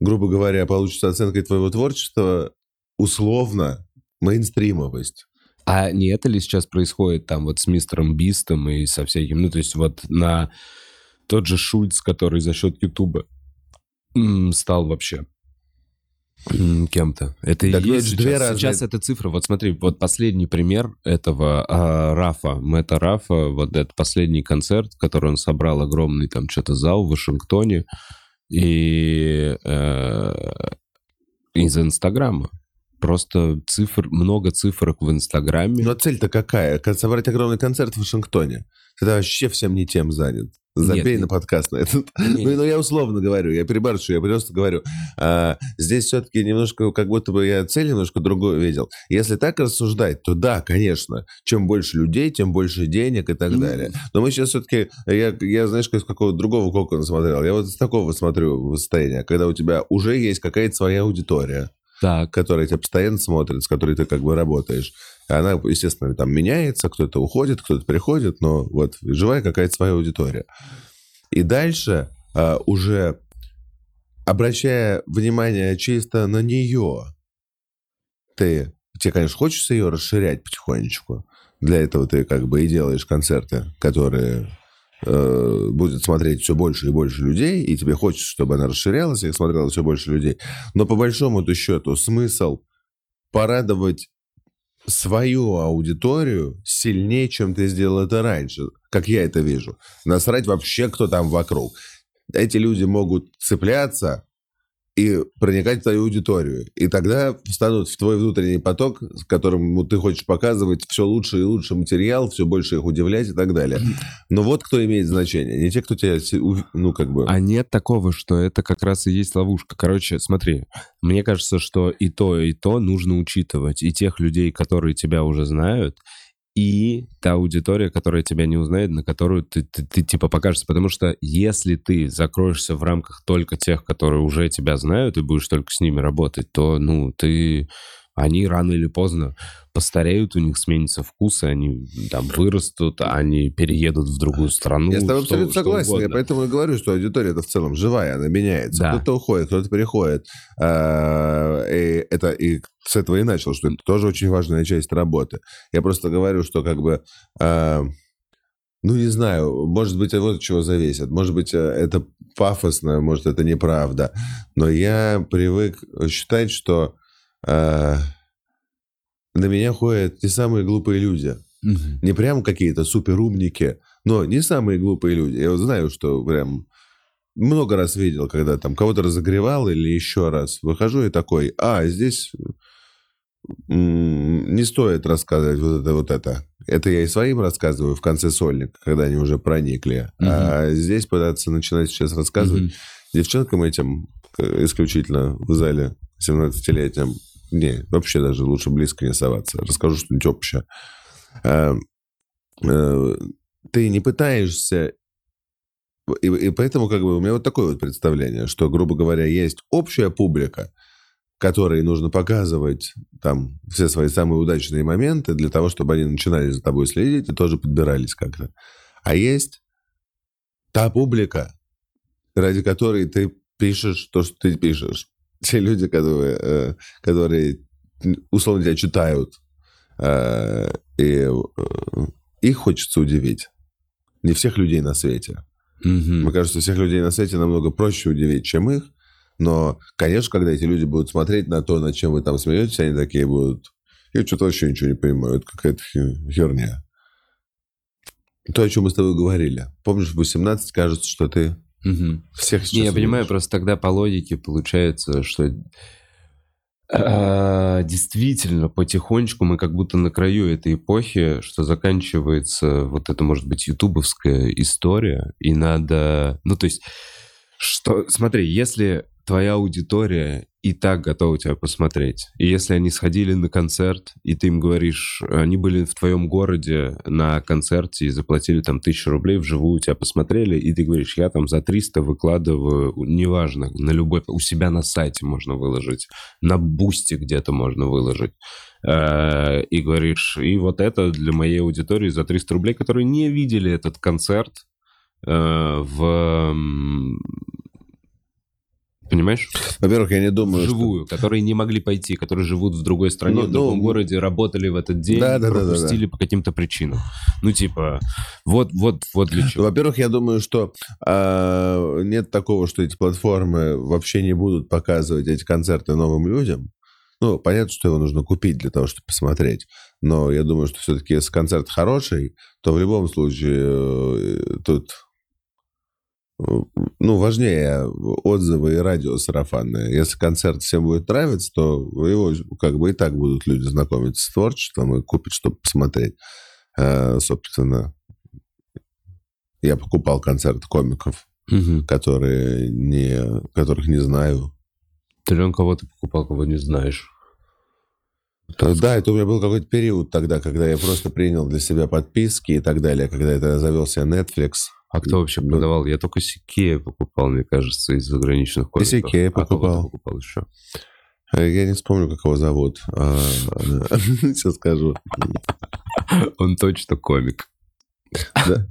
Грубо говоря, получится оценкой твоего творчества условно мейнстримовость. А не это ли сейчас происходит там вот с мистером Бистом и со всяким, ну, то есть вот на тот же Шульц, который за счет Ютуба стал вообще кем-то. Это так и есть сейчас. Две разные... сейчас эта цифра. Вот смотри, вот последний пример этого а, Рафа, Мэтта Рафа, вот этот последний концерт, который он собрал огромный там что-то зал в Вашингтоне и э, из Инстаграма. Просто цифр, много цифрок в Инстаграме. Но цель-то какая? Собрать огромный концерт в Вашингтоне. Ты вообще всем не тем занят. Забей нет, на подкаст на этот. Ну, ну, я условно говорю, я перебарщу, я просто говорю. А, здесь все-таки немножко, как будто бы я цель немножко другую видел. Если так рассуждать, то да, конечно, чем больше людей, тем больше денег и так далее. Но мы сейчас все-таки, я, я знаешь, с какого другого кокона смотрел. Я вот с такого смотрю состояния, когда у тебя уже есть какая-то своя аудитория так. которая тебя постоянно смотрит, с которой ты как бы работаешь. Она, естественно, там меняется, кто-то уходит, кто-то приходит, но вот живая какая-то своя аудитория. И дальше а, уже обращая внимание чисто на нее, ты, тебе, конечно, хочется ее расширять потихонечку. Для этого ты как бы и делаешь концерты, которые э, будет смотреть все больше и больше людей, и тебе хочется, чтобы она расширялась, и их смотрело все больше людей. Но по большому счету смысл порадовать свою аудиторию сильнее, чем ты сделал это раньше, как я это вижу. Насрать вообще, кто там вокруг. Эти люди могут цепляться и проникать в твою аудиторию. И тогда встанут в твой внутренний поток, с которым ты хочешь показывать все лучше и лучше материал, все больше их удивлять и так далее. Но вот кто имеет значение. Не те, кто тебя, ну, как бы... А нет такого, что это как раз и есть ловушка. Короче, смотри, мне кажется, что и то, и то нужно учитывать. И тех людей, которые тебя уже знают, и та аудитория, которая тебя не узнает, на которую ты, ты, ты типа покажешься. Потому что если ты закроешься в рамках только тех, которые уже тебя знают, и будешь только с ними работать, то, ну, ты они рано или поздно постареют, у них сменится вкус, и они там вырастут, они переедут в другую страну. Я с тобой абсолютно согласен, я поэтому и говорю, что аудитория это в целом живая, она меняется. Да. Кто-то уходит, кто-то приходит. А, и это и с этого и начал, что это тоже очень важная часть работы. Я просто говорю, что как бы а, ну, не знаю, может быть, вот от чего зависит. Может быть, э, это пафосно, может, это неправда. Но я привык считать, что э, на меня ходят те самые глупые люди. Мгм. Не прям какие-то суперумники, но не самые глупые люди. Я вот знаю, что прям много раз видел, когда там кого-то разогревал или еще раз. Выхожу и такой, а, здесь не стоит рассказывать вот это, вот это. Это я и своим рассказываю в конце сольника, когда они уже проникли. А здесь пытаться начинать сейчас рассказывать Мгм. девчонкам этим э, исключительно в зале 17-летним. Не, вообще даже лучше близко не соваться. Расскажу что-нибудь общее. А, э, Ты не пытаешься... И, и поэтому как бы у меня вот такое вот представление, что, грубо говоря, есть общая публика, которой нужно показывать там все свои самые удачные моменты для того, чтобы они начинали за тобой следить и тоже подбирались как-то. А есть та публика, ради которой ты пишешь то, что ты пишешь. Те люди, которые, э, которые условно тебя читают, э, и э, их хочется удивить. Не всех людей на свете. Мгм. Мне кажется, всех людей на свете намного проще удивить, чем их. Но, конечно, когда эти люди будут смотреть на то, над чем вы там смеетесь, они такие будут... Я что-то вообще ничего не понимаю. Это какая-то херня. То, о чем мы с тобой говорили. Помнишь, в 18 кажется, что ты Мгм. всех сейчас Не, я понимаю, просто тогда по логике получается, что а, действительно потихонечку мы как будто на краю этой эпохи, что заканчивается вот это, может быть, ютубовская история, и надо... Ну, то есть, что... Смотри, если твоя аудитория и так готова тебя посмотреть, и если они сходили на концерт, и ты им говоришь, они были в твоем городе на концерте и заплатили там тысячу рублей вживую, тебя посмотрели, и ты говоришь, я там за 300 выкладываю, неважно, на любой... У себя на сайте можно выложить, на бусте где-то можно выложить. Э, И говоришь, и вот это для моей аудитории за 300 рублей, которые не видели этот концерт э, в... Понимаешь? Во-первых, я не думаю, что... Вживую, которые не могли пойти, которые живут в другой стране, Ну, в другом ну, городе, работали в этот день, Да, да, да, да, пропустили по каким-то причинам. Ну, типа, вот, вот, вот для чего. Во-первых, я думаю, что а, нет такого, что эти платформы вообще не будут показывать эти концерты новым людям. Ну, понятно, что его нужно купить для того, чтобы посмотреть. Но я думаю, что все-таки если концерт хороший, то в любом случае э, тут э, ну, важнее отзывы и радио сарафанные. Если концерт всем будет нравиться, то его как бы и так будут люди знакомиться с творчеством и купят, чтобы посмотреть. Э, собственно, я покупал концерт комиков, Мгм. которые не, которых не знаю. Ты же кого ты покупал, кого не знаешь. Э, Да, это у меня был какой-то период тогда, когда я просто принял для себя подписки и так далее, когда это завелся Netflix. А кто вообще продавал? Я только Сикея покупал, мне кажется, из заграничных комиков. Сикея А кого ты покупал. покупал еще? Э, Я не вспомню, как его зовут. Сейчас скажу. Он точно комик. Да.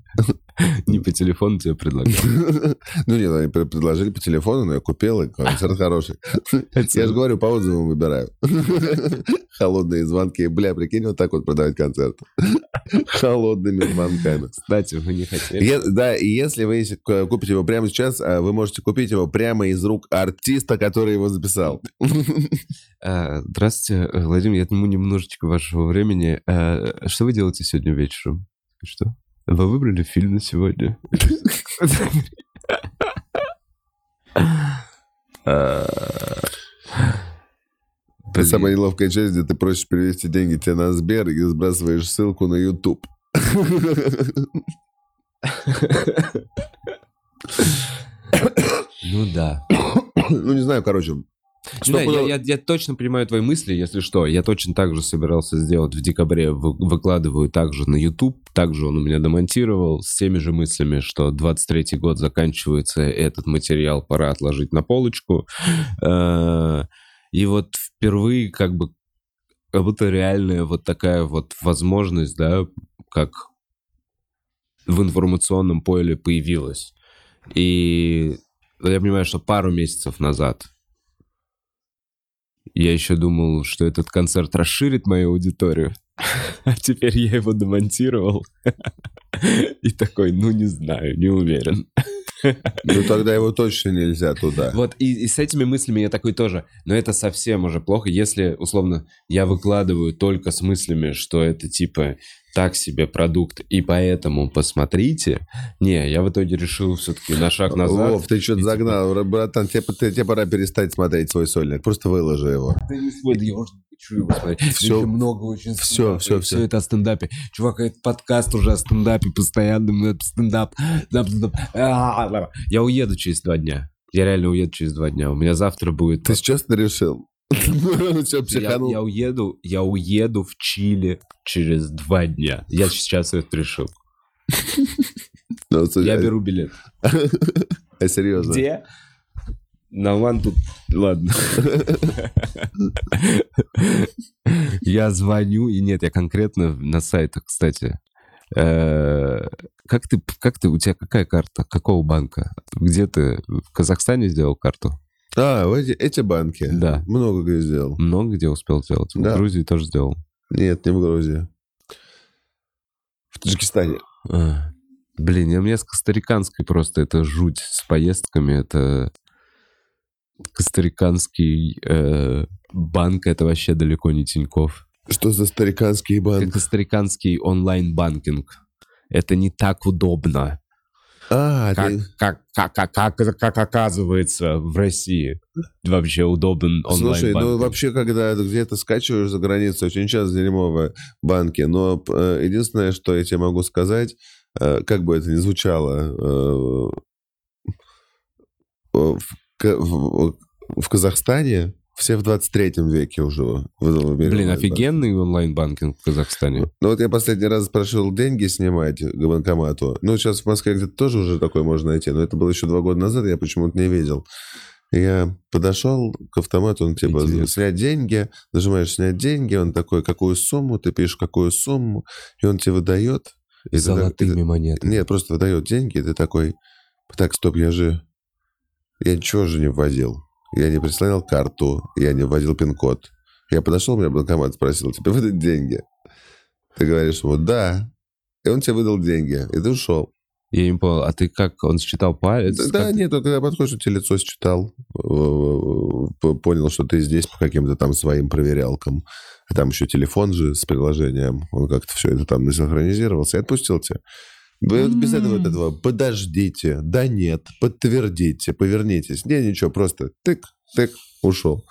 Не по телефону тебе предлагал. Ну нет, они пр- предложили по телефону, но я купил, и концерт хороший. Я же говорю, по отзывам выбираю. Холодные звонки. Бля, прикинь, вот так вот продавать концерт. Холодными звонками. Кстати, вы не хотели. Да, и если вы купите его прямо сейчас, а, вы можете купить его прямо из рук артиста, который его записал. А, Здравствуйте, э, Владимир, я отниму немножечко вашего времени. А, Что вы делаете сегодня вечером? Что? Вы выбрали фильм на сегодня? Это самая неловкая часть, где ты просишь перевести деньги тебе на Сбер и сбрасываешь ссылку на YouTube. Ну да. Ну, не знаю, короче. Да, я, Стопудово- я- я точно понимаю твои мысли, если что. Я точно так же собирался сделать в декабре. Вы- выкладываю также на YouTube. Также он у меня домонтировал с теми же мыслями, что 23-й год заканчивается, этот материал пора отложить на полочку. Э, И вот впервые как бы как будто реальная вот такая вот возможность, да, как в информационном поле появилась. И я понимаю, что пару месяцев назад я еще думал, что этот концерт расширит мою аудиторию. А теперь я его демонтировал. И такой, ну не знаю, не уверен. Ну тогда его точно нельзя туда. Вот и, и с этими мыслями я такой тоже. Но это совсем уже плохо, если, условно, я выкладываю только с мыслями, что это типа так себе продукт, и поэтому посмотрите. Не, я в итоге решил все-таки на шаг назад. Вов, ты что-то типа, загнал, братан, тебе, ты- тебе пора перестать смотреть свой сольник. Просто выложи его. Да не свой, да я уже не хочу его смотреть. Всё. Еще много очень всё, и всё. всё это о стендапе. Чувак, это подкаст уже о стендапе постоянно. ну, это Стендап. стендап, стендап. А, Я уеду через два дня. Я реально уеду через два дня. У меня завтра будет... Ты честно решил? Все, Я, психанул. я уеду, я уеду в Чили через два дня. Я сейчас это решил. Ну, Я беру билет. А серьезно? Где? На ван тут... Ладно. Я звоню, и нет, я конкретно на сайтах, кстати. Э, Как ты, как ты, у тебя какая карта? Какого банка? Где ты? В Казахстане сделал карту? А, эти, эти банки. Да. Много где сделал. Много где успел сделать? В Да. Грузии тоже сделал. Нет, не в Грузии. В Таджикистане. А, Блин, я- у меня с костариканской просто это жуть с поездками. Это костариканский э, банк, это вообще далеко не Тиньков. Что за стариканский Это банк? костариканский онлайн-банкинг. Это не так удобно, А, как, ты... как, как, как, как, как оказывается в России. Вообще удобен Слушай, онлайн-банкинг. ну вообще, когда где-то скачиваешь за границу, очень часто дерьмовые банки. Но э, единственное, что я тебе могу сказать, э, как бы это ни звучало, э, в, в- в Казахстане все в 23 веке уже. в- в мире Блин, офигенный онлайн-банкинг в Казахстане. Ну вот я последний раз прошел деньги снимать к банкомату. Ну, сейчас в Москве где-то тоже уже такое можно найти, но это было еще два года назад, я почему-то не видел. Я подошел к автомату, он типа, Интересно. снять деньги, нажимаешь снять деньги, он такой, какую сумму, ты пишешь, какую сумму, и он тебе выдает. И Золотыми ты- монетами. Нет, просто выдает деньги, и ты такой, так, стоп, я же, я ничего же не вводил. Я не прислал карту, я не вводил пин-код. Я подошел, меня банкомат спросил, тебе выдать деньги? Ты говоришь ему, да. И он тебе выдал деньги, и ты ушел. Я не понял, а ты как, он считал палец? Да, да, нет, он когда подходишь, он тебе лицо считал, понял, что ты здесь по каким-то там своим проверялкам. А там еще телефон же с приложением. Он как-то все это там насинхронизировался и отпустил тебя. Вы вот без этого, вот этого подождите, да нет, подтвердите, повернитесь. Не, ничего, просто тык, тык, ушел.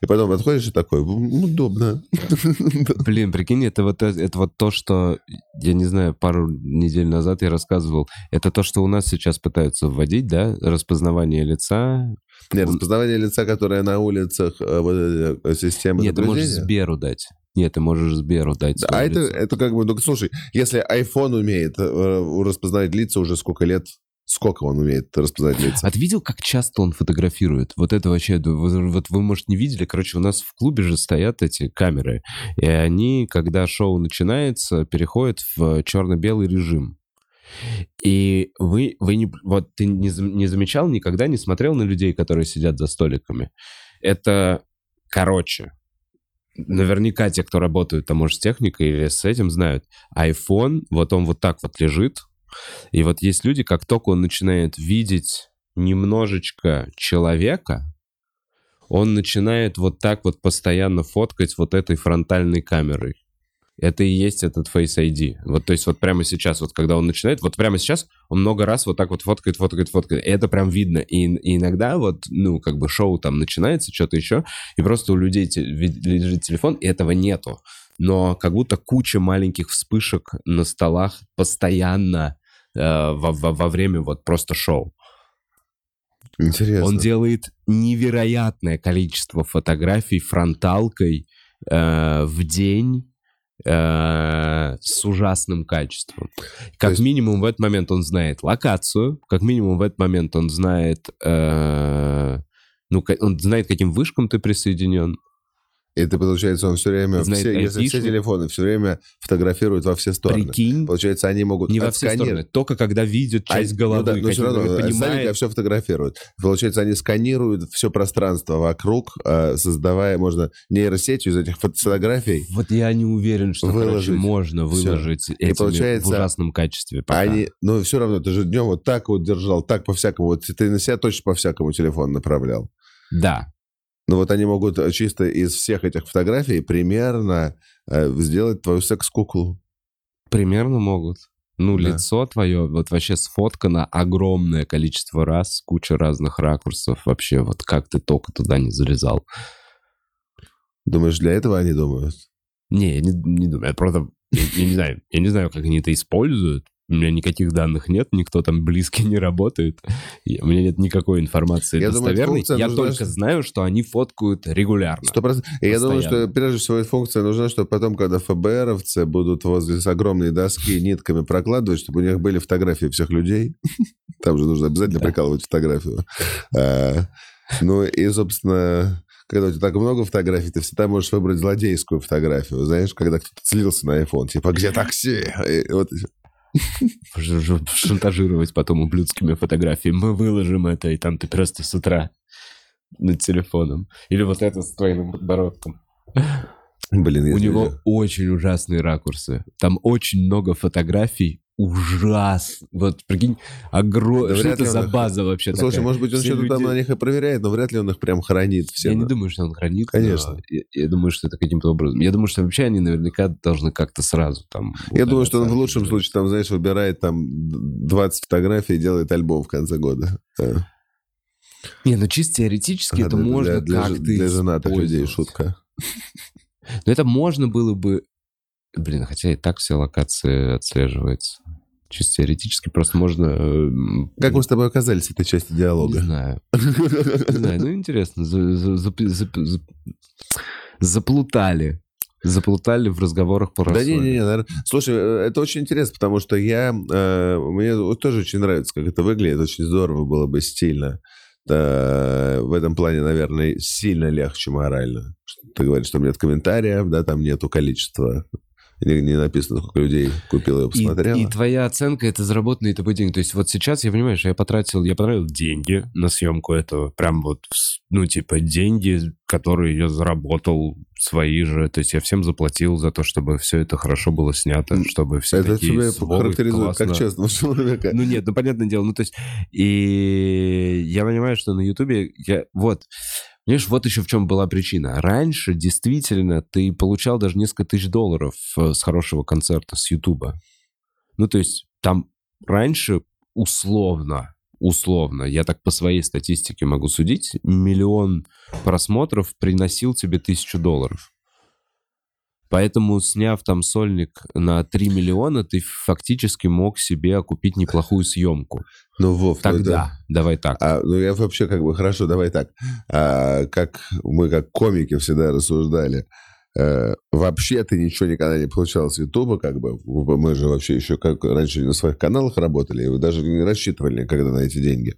И потом подходишь и такой, «М, удобно. Блин, прикинь, это вот, это вот то, что, я не знаю, пару недель назад я рассказывал, это то, что у нас сейчас пытаются вводить, да, распознавание лица. Нет, распознавание лица, которое на улицах, э, вот э, системы Нет, ты можешь. Сберу дать. Нет, ты можешь Сберу дать А это, лицо. это как бы, ну, слушай, если iPhone умеет э, распознавать лица уже сколько лет, сколько он умеет распознавать лица? А ты видел, как часто он фотографирует? Вот это вообще, вот вы, может, не видели, короче, у нас в клубе же стоят эти камеры, и они, когда шоу начинается, переходят в черно-белый режим. И вы, вы не, вот ты не, не замечал никогда, не смотрел на людей, которые сидят за столиками. Это, короче, наверняка те, кто работают там, может, с техникой или с этим, знают. iPhone, вот он вот так вот лежит, и вот есть люди, как только он начинает видеть немножечко человека, он начинает вот так вот постоянно фоткать вот этой фронтальной камерой. Это и есть этот Face ID. Вот, то есть вот прямо сейчас, вот когда он начинает, вот прямо сейчас он много раз вот так вот фоткает, фоткает, фоткает. И это прям видно. И, и иногда вот, ну, как бы шоу там начинается, что-то еще, и просто у людей те- лежит телефон, и этого нету. Но как будто куча маленьких вспышек на столах постоянно э, во, во- во время вот просто шоу. Интересно. Он делает невероятное количество фотографий фронталкой э, в день с ужасным качеством. Как есть- минимум в этот момент он знает локацию, как минимум в этот момент он знает, э, ну, он знает, каким вышкам ты присоединен. И ты, получается, он все время, Знает все, если все телефоны все время фотографируют во все стороны. Прикинь, Получается, они могут не во все отсканировать. стороны, только когда видят А, часть ну головы, да, но все равно говорят, понимает, все фотографируют. Получается, они сканируют все пространство вокруг, э, создавая, можно нейросетью из этих фото- фотографий. Вот я не уверен, что короче, Выложить. можно Всё. выложить этими получается, в ужасном качестве. Пока. Они, ну, все равно, ты же днем вот так вот держал, так по-всякому. Вот ты на себя точно по-всякому телефон направлял. Да. Но вот они могут э, чисто из всех этих фотографий примерно э, сделать твою секс-куклу. Примерно могут. Ну, Да. лицо твое вот вообще сфоткано огромное количество раз, куча разных ракурсов. Вообще, вот как ты только туда не залезал. Думаешь, для этого они думают? Не, я не, не думаю. Я просто, я, я не знаю, я не знаю, как они это используют. У меня никаких данных нет, никто там близко не работает. И у меня нет никакой информации Я думаю, достоверной. функция я нужна, только знаю, что они фоткают регулярно. Сто процентов. И я думаю, что Постоянно. прежде всего эта функция нужна, чтобы потом, когда ФБРовцы будут возле с огромной доски нитками прокладывать, чтобы у них были фотографии всех людей. Там же нужно обязательно Да. прикалывать фотографию. А, Ну и, собственно, когда у тебя так много фотографий, ты всегда можешь выбрать злодейскую фотографию. Знаешь, когда кто-то слился на iPhone, типа, где такси? И вот Шантажировать потом ублюдскими фотографиями. Мы выложим это, и там ты просто с утра над телефоном. Или вот это с твоим подбородком. Блин, У него очень ужасные ракурсы. Там очень много фотографий. Ужас. Вот, прикинь, огромное... Да что это за их- база вообще Слушай, такая? может быть, он что-то там люди- на них и проверяет, но вряд ли он их прям хранит все. Я не на- думаю, что он хранит. Конечно. но Я, я думаю, что это каким-то образом. Я думаю, что вообще они наверняка должны как-то сразу там. Я думаю, что он в лучшем случае, там, знаешь, выбирает там 20 фотографий и делает альбом в конце года. Да. Не, ну чисто теоретически А, это для- можно для, как-то для женатых людей шутка. Но это можно было бы... Блин, хотя и так все локации отслеживаются. Чисто теоретически просто можно... э, Как мы с тобой оказались в этой части Не диалога? знаю. Не знаю, ну интересно. за- за- за- за- за- Заплутали. Заплутали в разговорах по Да не, не, не, наверное. Слушай, э, это очень интересно, потому что я э, мне тоже очень нравится, как это выглядит, очень здорово было бы стильно. Да, в этом плане, наверное, сильно легче морально. Ты говоришь, что нет комментариев, да, там нету количества, не, не написано, сколько людей купило и И, посмотрело. и твоя оценка это заработанные тобой деньги. То есть вот сейчас я понимаю, что я потратил, я потратил деньги на съемку этого. Прям вот, ну, типа, деньги, которые я заработал свои же. То есть я всем заплатил за то, чтобы все это хорошо было снято, чтобы все это такие тебя с Вовой характеризует как классно. честного человека. Ну нет, ну понятное дело, ну то есть, и я понимаю, что на Ютубе, я, вот, понимаешь, вот еще в чем была причина. Раньше действительно ты получал даже несколько тысяч долларов э, с хорошего концерта с Ютуба. Ну то есть там раньше условно, условно, я так по своей статистике могу судить, миллион просмотров приносил тебе тысячу долларов. Поэтому, сняв там сольник на 3 миллиона, ты фактически мог себе окупить неплохую съемку. Ну, Вов, ну, Тогда, это- давай так. А, ну, я вообще как бы, хорошо, давай так. А, как мы, как комики, всегда рассуждали, э, вообще ты ничего никогда не получал с Ютуба, как бы. Мы же вообще еще как раньше на своих каналах работали, и даже не рассчитывали никогда на эти деньги.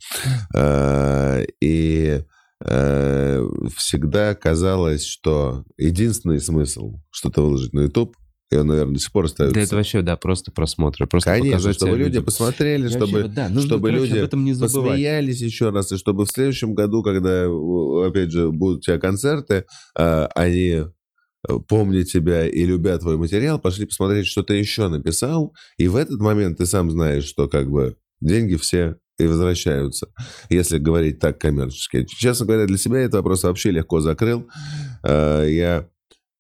А, и всегда казалось, что единственный смысл что-то выложить на YouTube, и он, наверное, до сих пор остается. Да это вообще, да, просто просмотры. Просто Конечно, чтобы люди людям. посмотрели, И чтобы, вообще, да, нужно, чтобы короче, люди об этом не забывать. посмеялись еще раз, и чтобы в следующем году, когда, э, опять же, будут у тебя концерты, э, они э, помнят тебя и любят твой материал, пошли посмотреть, что ты еще написал, и в этот момент ты сам знаешь, что как бы деньги все и возвращаются, если говорить так коммерчески. Честно говоря, для себя этот вопрос вообще легко закрыл. Э, Я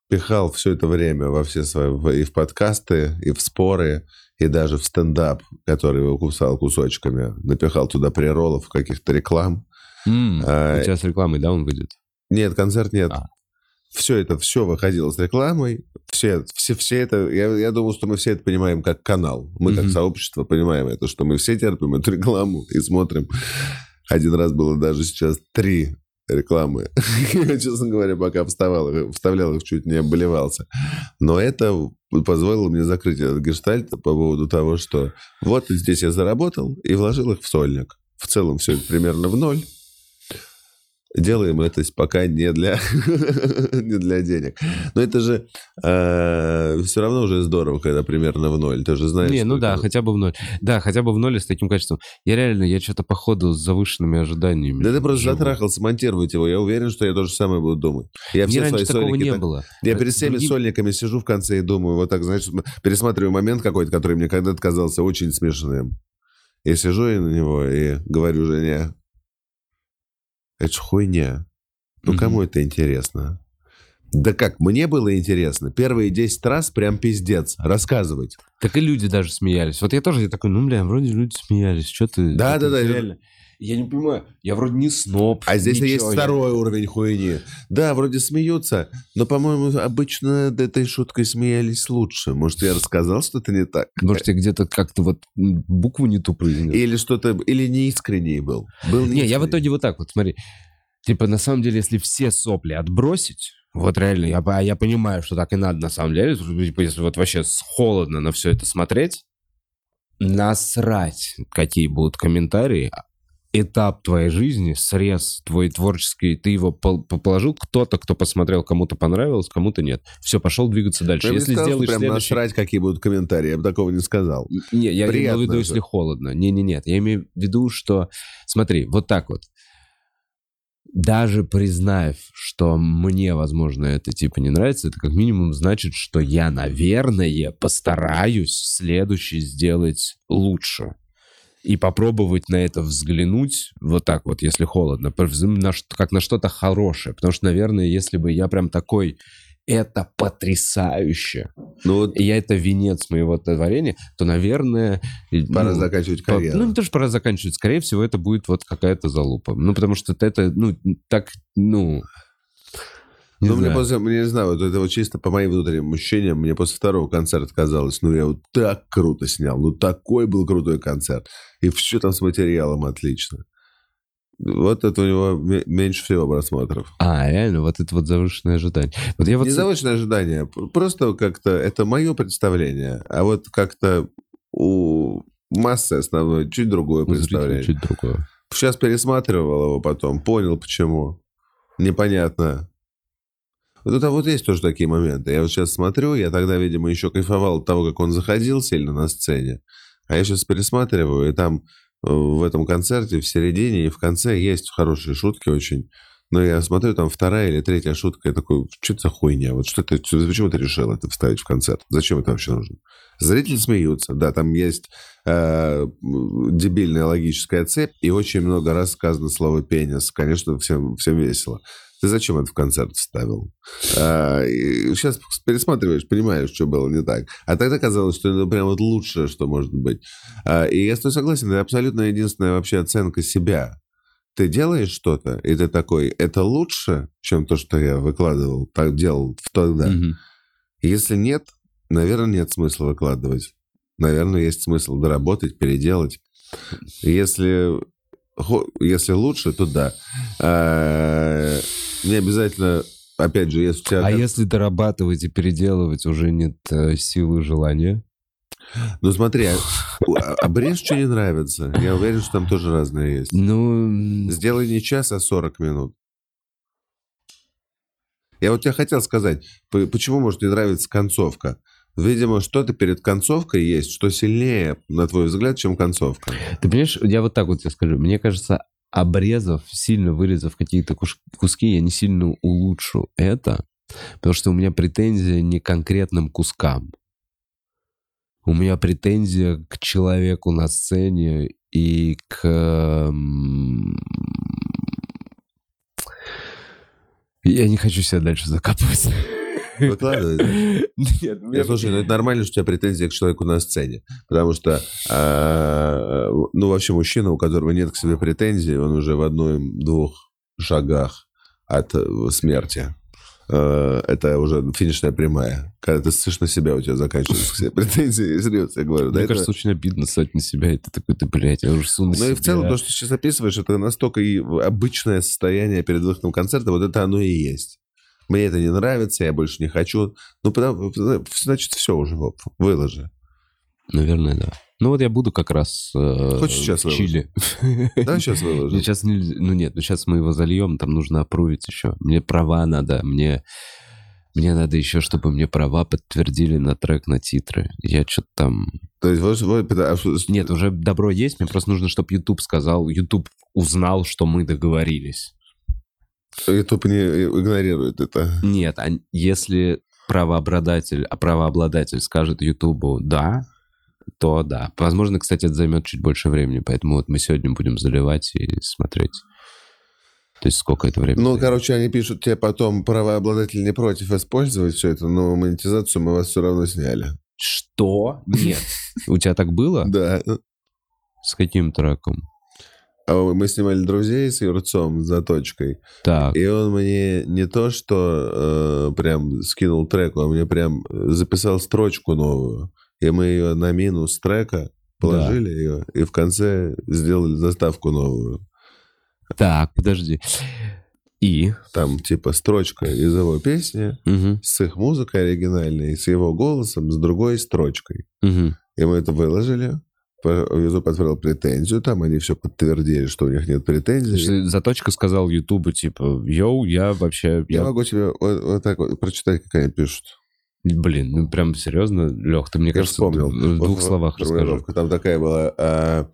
пихал все это время во все свои, и в подкасты, и в споры, и даже в стендап, который я кусал кусочками, напихал туда приролов, каких-то реклам. М, А, У тебя с рекламой, да, он выйдет? Нет, концерт нет. А. Все это, все выходило с рекламой. Все, все, все это, я, я думал, что мы все это понимаем как канал. Мы как Мгм. сообщество понимаем это, что мы все терпим эту рекламу и смотрим. Один раз было даже сейчас три рекламы. Я, честно говоря, пока вставал, вставлял их, чуть не оболевался. Но это позволило мне закрыть этот гештальт по поводу того, что вот здесь я заработал и вложил их в сольник. В целом все примерно в ноль. Делаем это пока не для, не для денег. Но это же э, все равно уже здорово, когда примерно в ноль. Ты же знаешь. Не, ну да, это... хотя бы в ноль. Да, хотя бы в ноль с таким качеством. Я реально, я что-то походу с завышенными ожиданиями. Да ты просто живу. затрахался монтировать его. Я уверен, что я то же самое буду думать. Я Мне раньше такого не так... было. Я перед всеми Другим... сольниками сижу в конце и думаю, вот так, знаешь, пересматриваю момент какой-то, который мне когда-то казался очень смешным. Я сижу и на него и говорю жене, это ж хуйня. Ну, mm-hmm. кому это интересно? Да как, мне было интересно. Первые 10 раз прям пиздец. Рассказывать. Так и люди даже смеялись. Вот я тоже я такой, ну, бля, вроде люди смеялись. Что ты... Да, да, да. Реально. Я не понимаю, я вроде не сноб. А здесь есть второй уровень хуйни. Да, вроде смеются, но, по-моему, обычно над этой шуткой смеялись лучше. Может, я рассказал что-то не так? Может, я где-то как-то вот букву не ту произнес. Или что-то, или неискренний был. был не, я в итоге вот так вот, смотри. Типа, на самом деле, если все сопли отбросить, вот реально, я, я понимаю, что так и надо на самом деле. Типа, если вот вообще холодно на все это смотреть, насрать, какие будут комментарии, этап твоей жизни, срез твой творческий, ты его положил, кто-то, кто посмотрел, кому-то понравилось, кому-то нет. Все, пошел двигаться дальше. Я если сказал, сделаешь прям следующий... насрать, какие будут комментарии, я бы такого не сказал. Не, я Приятно имею в виду, если холодно. Не-не-нет, я имею в виду, что... Смотри, вот так вот. Даже признав, что мне, возможно, это типа не нравится, это как минимум значит, что я, наверное, постараюсь следующий сделать лучше и попробовать на это взглянуть вот так вот, если холодно, как на что-то хорошее. Потому что, наверное, если бы я прям такой это потрясающе. Ну, вот... Я это венец моего творения, то, наверное... Пора ну, заканчивать карьеру. По, ну, не то, что пора заканчивать. Скорее всего, это будет вот какая-то залупа. Ну, потому что это, ну, так, ну... Не ну, мне после, мне не знаю, вот это вот чисто по моим внутренним ощущениям, мне после второго концерта казалось, ну, я вот так круто снял, ну, такой был крутой концерт. И все там с материалом отлично. Вот это у него меньше всего просмотров. А, реально, вот это вот завышенное ожидание. Вот я вот... Не завышенное ожидание, просто как-то это мое представление, а вот как-то у массы основной чуть другое представление. Чуть другое. Сейчас пересматривал его потом, понял почему. Непонятно. Вот это вот есть тоже такие моменты. Я вот сейчас смотрю, я тогда, видимо, еще кайфовал от того, как он заходил сильно на сцене. А я сейчас пересматриваю, и там э, в этом концерте в середине и в конце есть хорошие шутки очень. Но я смотрю, там вторая или третья шутка, я такой, что это за хуйня? Вот что ты, почему ты решил это вставить в концерт? Зачем это вообще нужно? Зрители смеются, да, там есть э, дебильная логическая цепь, и очень много раз сказано слово «пенис». Конечно, всем, всем весело. Ты зачем это в концерт вставил? А, сейчас пересматриваешь, понимаешь, что было не так. А тогда казалось, что это прям вот лучшее, что может быть. А, и я с тобой согласен, это абсолютно единственная вообще оценка себя. Ты делаешь что-то, и ты такой, это лучше, чем то, что я выкладывал, так делал в тогда. Угу. Если нет, наверное, нет смысла выкладывать. Наверное, есть смысл доработать, переделать. Если если лучше, то да. А, не обязательно, опять же, если у тебя... А если дорабатывать и переделывать уже нет э, силы желания? Ну смотри, а, обрежь, что не нравится. Я уверен, что там тоже разные есть. Ну... Сделай не час, а 40 минут. Я вот тебе хотел сказать, почему может не нравится концовка? Видимо, что-то перед концовкой есть, что сильнее, на твой взгляд, чем концовка. Ты понимаешь, я вот так вот тебе скажу. Мне кажется, обрезав, сильно вырезав какие-то куски, я не сильно улучшу это, потому что у меня претензия не к конкретным кускам. У меня претензия к человеку на сцене и к... Я не хочу себя дальше закапывать. Выкладывай. Нет, мне... Слушай, ну это нормально, что у тебя претензии к человеку на сцене. Потому что, а, ну, вообще мужчина, у которого нет к себе претензий, он уже в одной-двух шагах от э, смерти. Э, это уже финишная прямая. Когда ты слышишь на себя, у тебя заканчиваются все претензии. Серьезно, я говорю. Мне кажется, очень обидно ссать на себя. И ты такой, ты, блядь, я уже су Ну и в целом, то, что ты сейчас описываешь, это настолько и обычное состояние перед выходом концерта, вот это оно и есть мне это не нравится, я больше не хочу. Ну, потому, значит, все уже, выложи. Наверное, да. Ну вот я буду как раз э, Хочешь сейчас в Чили. Да, сейчас выложу. сейчас нельзя- ну нет, ну сейчас мы его зальем, там нужно опрувить еще. Мне права надо, мне мне надо еще, чтобы мне права подтвердили на трек, на титры. Я что-то там... То есть, вот, вот, а Нет, уже добро есть, мне просто нужно, чтобы YouTube сказал, YouTube узнал, что мы договорились. YouTube не игнорирует это. Нет, а если правообладатель, а правообладатель скажет Ютубу «да», то да. Возможно, кстати, это займет чуть больше времени, поэтому вот мы сегодня будем заливать и смотреть. То есть сколько это времени? Ну, займет. короче, они пишут тебе потом, правообладатель не против использовать все это, но монетизацию мы вас все равно сняли. Что? Нет. У тебя так было? Да. С каким треком? А мы снимали друзей с Юрцом за точкой. Так. И он мне не то, что э, прям скинул трек, он мне прям записал строчку новую. И мы ее на минус трека положили ее, и в конце сделали заставку новую. Так, подожди. И? Там типа строчка из его песни Мгм, с их музыкой оригинальной, с его голосом, с другой строчкой. мгм. И мы это выложили. YouTube отправил претензию, там они все подтвердили, что у них нет претензий. Заточка сказал Ютубу, типа, йоу, я вообще... Я я- могу тебе вот, вот так вот прочитать, как они пишут. Блин, ну прям серьезно, Лех, ты мне Я кажется, вспомнил. в двух Вот словах формулировка Там такая была. а,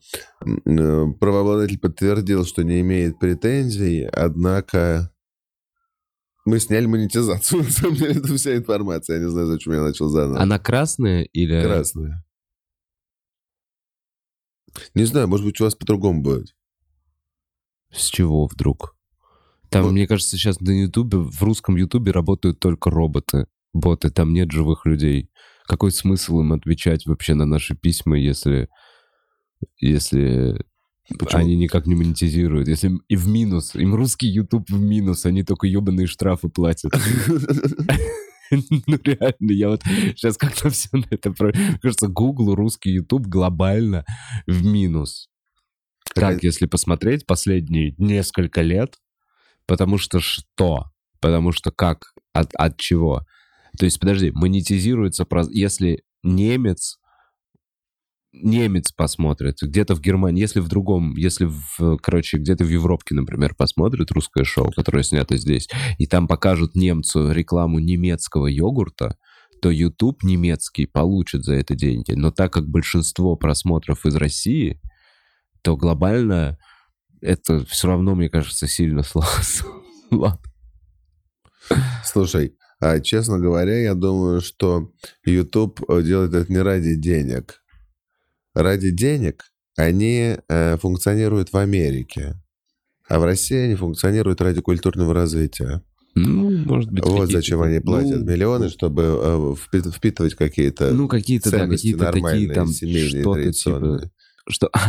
э, правообладатель подтвердил, что не имеет претензий, однако мы сняли монетизацию. На самом деле, это вся информация. Я не знаю, зачем я начал заново. Она красная или... Красная. Не знаю, может быть, у вас по-другому будет. С чего вдруг? Там, Вот. мне кажется, сейчас на Ютубе, в русском Ютубе работают только роботы, боты, там нет живых людей. Какой смысл им отвечать вообще на наши письма, если, если Почему? они никак не монетизируют, если и в минус, им русский Ютуб в минус, они только ебаные штрафы платят. Ну реально, я вот сейчас как-то все на это... Мне кажется, Google, русский YouTube глобально в минус. Так, если посмотреть последние несколько лет, потому что что? Потому что как? От, от чего? То есть, подожди, монетизируется, про- если немец, немец посмотрит, где-то в Германии, если в другом, если, в, короче, где-то в Европке, например, посмотрит русское шоу, которое снято здесь, и там покажут немцу рекламу немецкого йогурта, то YouTube немецкий получит за это деньги. Но так как большинство просмотров из России, то глобально это все равно, мне кажется, сильно слабо. Слушай, а честно говоря, я думаю, что YouTube делает это не ради денег. Ради денег они э, функционируют в Америке, а в России они функционируют ради культурного развития. Ну, может быть, Вот зачем они платят ну, миллионы, чтобы э, впи- впитывать какие-то Ну, какие-то, да, какие-то такие там что-то типа... Что?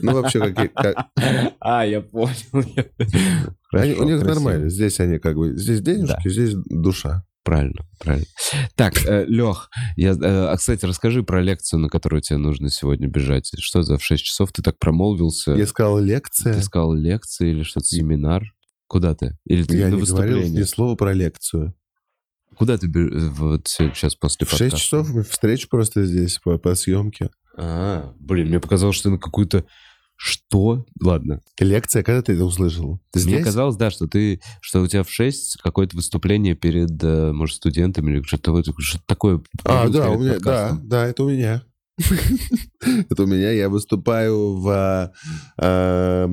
Ну, вообще, какие... как- А, я понял. у них красиво. нормально. Здесь они как бы... Здесь денежки, здесь душа. Правильно, правильно. Так, Лех, я, э, а, кстати, расскажи про лекцию, на которую тебе нужно сегодня бежать. Что за в 6 часов ты так промолвился? Я сказал лекция. Ты сказал лекция или что-то, семинар? Куда ты? Или ты Я на не говорил ни слова про лекцию. Куда ты бе- вот сейчас после В 6 подкаста? часов мы встреча просто здесь по, по съемке. А, блин, мне показалось, что ты на какую-то... Что? Ладно. Лекция, когда ты это услышал? Ты Мне здесь? казалось, да, что ты, что у тебя в 6 какое-то выступление перед, э, может, студентами или что-то, что-то такое. А, да, у меня, да, подкастом. да, это у меня. Это у меня. Я выступаю в, а,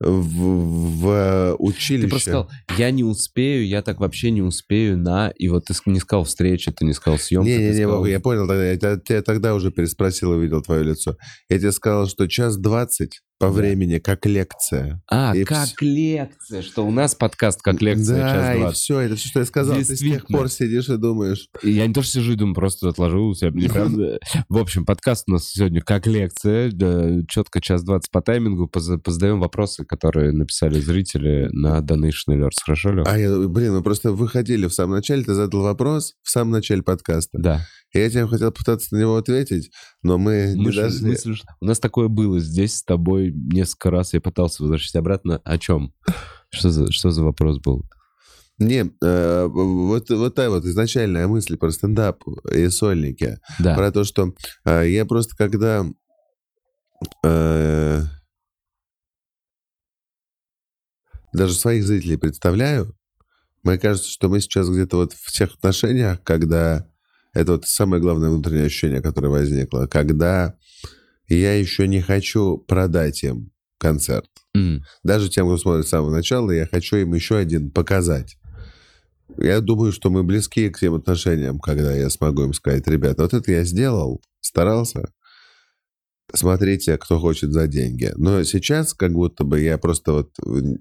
в, в училище. Ты просто сказал, я не успею, я так вообще не успею на... И вот ты не сказал встречи, ты не сказал съемки. Не-не-не, сказал- я понял тогда. Я тебя- тебя тогда уже переспросил и увидел твое лицо. Я тебе сказал, что час двадцать по времени как лекция. А, и как вс- лекция, что у нас подкаст как лекция, Да, час и двадцать. все, это все, что я сказал. Ты с тех пор сидишь и думаешь. И Я не то, что сижу и думаю, просто отложил у себя. неправда. В общем, подкаст у нас сегодня как лекция. Четко час двадцать по таймингу. Поз- Позадаем вопросы, которые написали зрители на Donation Alerts. Хорошо, Лёх? А я, блин, мы просто выходили в самом начале, ты задал вопрос в самом начале подкаста. Да. И я тебе хотел попытаться на него ответить, но мы, не Мы же- дошли. слыш- У нас такое было здесь с тобой несколько раз. Я пытался возвращать обратно. О чем? Что за, что за вопрос был? Не, э, вот, вот та вот изначальная мысль про стендап и сольники. Да. Про то, что э, я просто когда... э, даже своих зрителей представляю, мне кажется, что мы сейчас где-то вот в тех отношениях, когда... Это вот самое главное внутреннее ощущение, которое возникло. Когда я еще не хочу продать им концерт. М. Даже тем, кто смотрит с самого начала, я хочу им еще один показать. Я думаю, что мы близки к тем отношениям, когда я смогу им сказать, ребята, вот это я сделал, старался, смотрите, кто хочет за деньги. Но сейчас как будто бы я просто вот...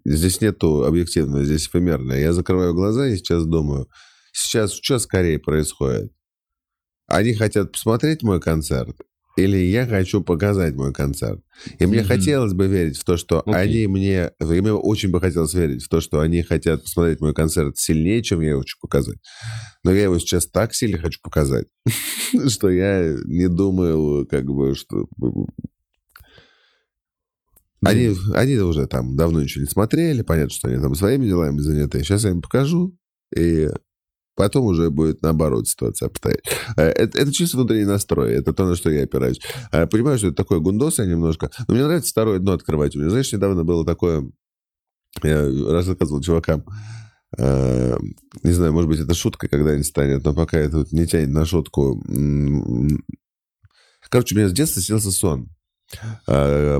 Здесь нету объективного, здесь эфемерное. Я закрываю глаза и сейчас думаю, сейчас что скорее происходит? Они хотят посмотреть мой концерт, или я хочу показать мой концерт. И мне Мгм. хотелось бы верить в то, что Окей. они мне... и Мне очень бы хотелось верить в то, что они хотят посмотреть мой концерт сильнее, чем я его хочу показать. Но я его сейчас так сильно хочу показать, что я не думаю, как бы, что... Они, они уже там давно ничего не смотрели, понятно, что они там своими делами заняты. Сейчас я им покажу, и потом уже будет наоборот ситуация обстоять. Э, Это, это чисто внутренний настрой, это то, на что я опираюсь. Я понимаю, что это такое гундос я немножко, но мне нравится второе дно открывать. У меня, знаешь, недавно было такое, я рассказывал чувакам, э, не знаю, может быть, это шутка когда-нибудь станет, но пока это вот не тянет на шутку. Короче, у меня с детства снился сон. Э,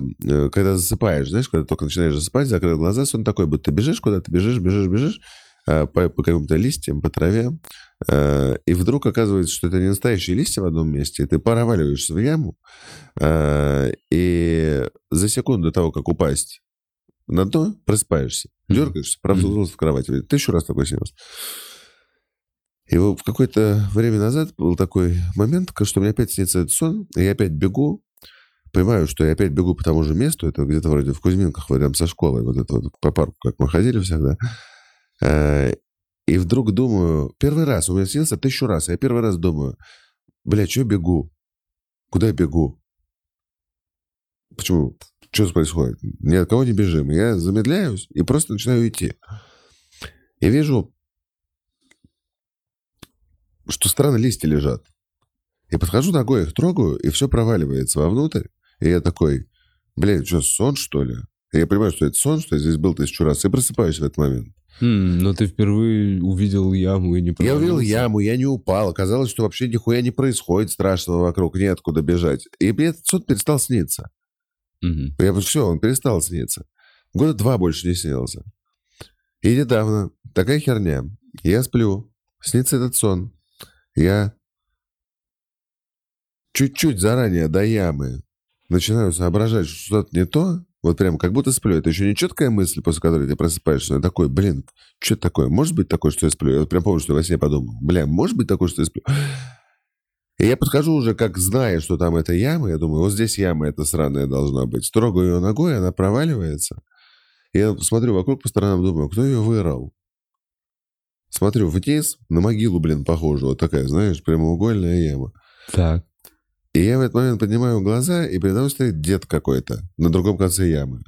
Когда засыпаешь, знаешь, когда только начинаешь засыпать, закрыл глаза, сон такой, будто ты бежишь куда-то, бежишь, бежишь, бежишь, по, по каким-то листьям, по траве, а, и вдруг оказывается, что это не настоящие листья в одном месте, и ты проваливаешься в яму, а, и за секунду до того, как упасть на дно, просыпаешься, дергаешься, правда, Мгм. в кровати. Тысячу раз такой снился. И в какое-то время назад был такой момент, что мне опять снится этот сон, и я опять бегу, понимаю, что я опять бегу по тому же месту, это где-то вроде в Кузьминках, рядом со школой, вот это вот по парку, как мы ходили всегда. Э, И вдруг думаю, первый раз, у меня снился тысячу раз, я первый раз думаю, бля, что бегу? Куда я бегу? Почему? Что происходит? Ни от кого не бежим. Я замедляюсь и просто начинаю идти. И вижу, что странно листья лежат. Я подхожу ногой, их трогаю, и все проваливается вовнутрь. И я такой, блин, что, сон, что ли? И я понимаю, что это сон, что я здесь был тысячу раз, и просыпаюсь в этот момент. М, но ты впервые увидел яму и не Я увидел яму, я не упал. Оказалось, что вообще нихуя не происходит страшного вокруг, неоткуда бежать. И мне этот сон перестал сниться. Мгм. Я все, он перестал сниться. Года два больше не снился. И недавно такая херня. Я сплю, снится этот сон. Я чуть-чуть заранее до ямы начинаю соображать, что что-то не то. Вот прям как будто сплю. Это еще не четкая мысль, после которой ты просыпаешься. Но такой, блин, что такое? Может быть такое, что я сплю? Я вот прям помню, что я во сне подумал. Бля, может быть такое, что я сплю? И я подхожу уже, как зная, что там это яма, я думаю, вот здесь яма эта сраная должна быть. Трогаю ее ногой, она проваливается. Я смотрю вокруг по сторонам, думаю, кто ее вырыл? Смотрю вниз, на могилу, блин, похоже. Вот такая, знаешь, прямоугольная яма. Так. И я в этот момент поднимаю глаза, и передо мной стоит дед какой-то на другом конце ямы.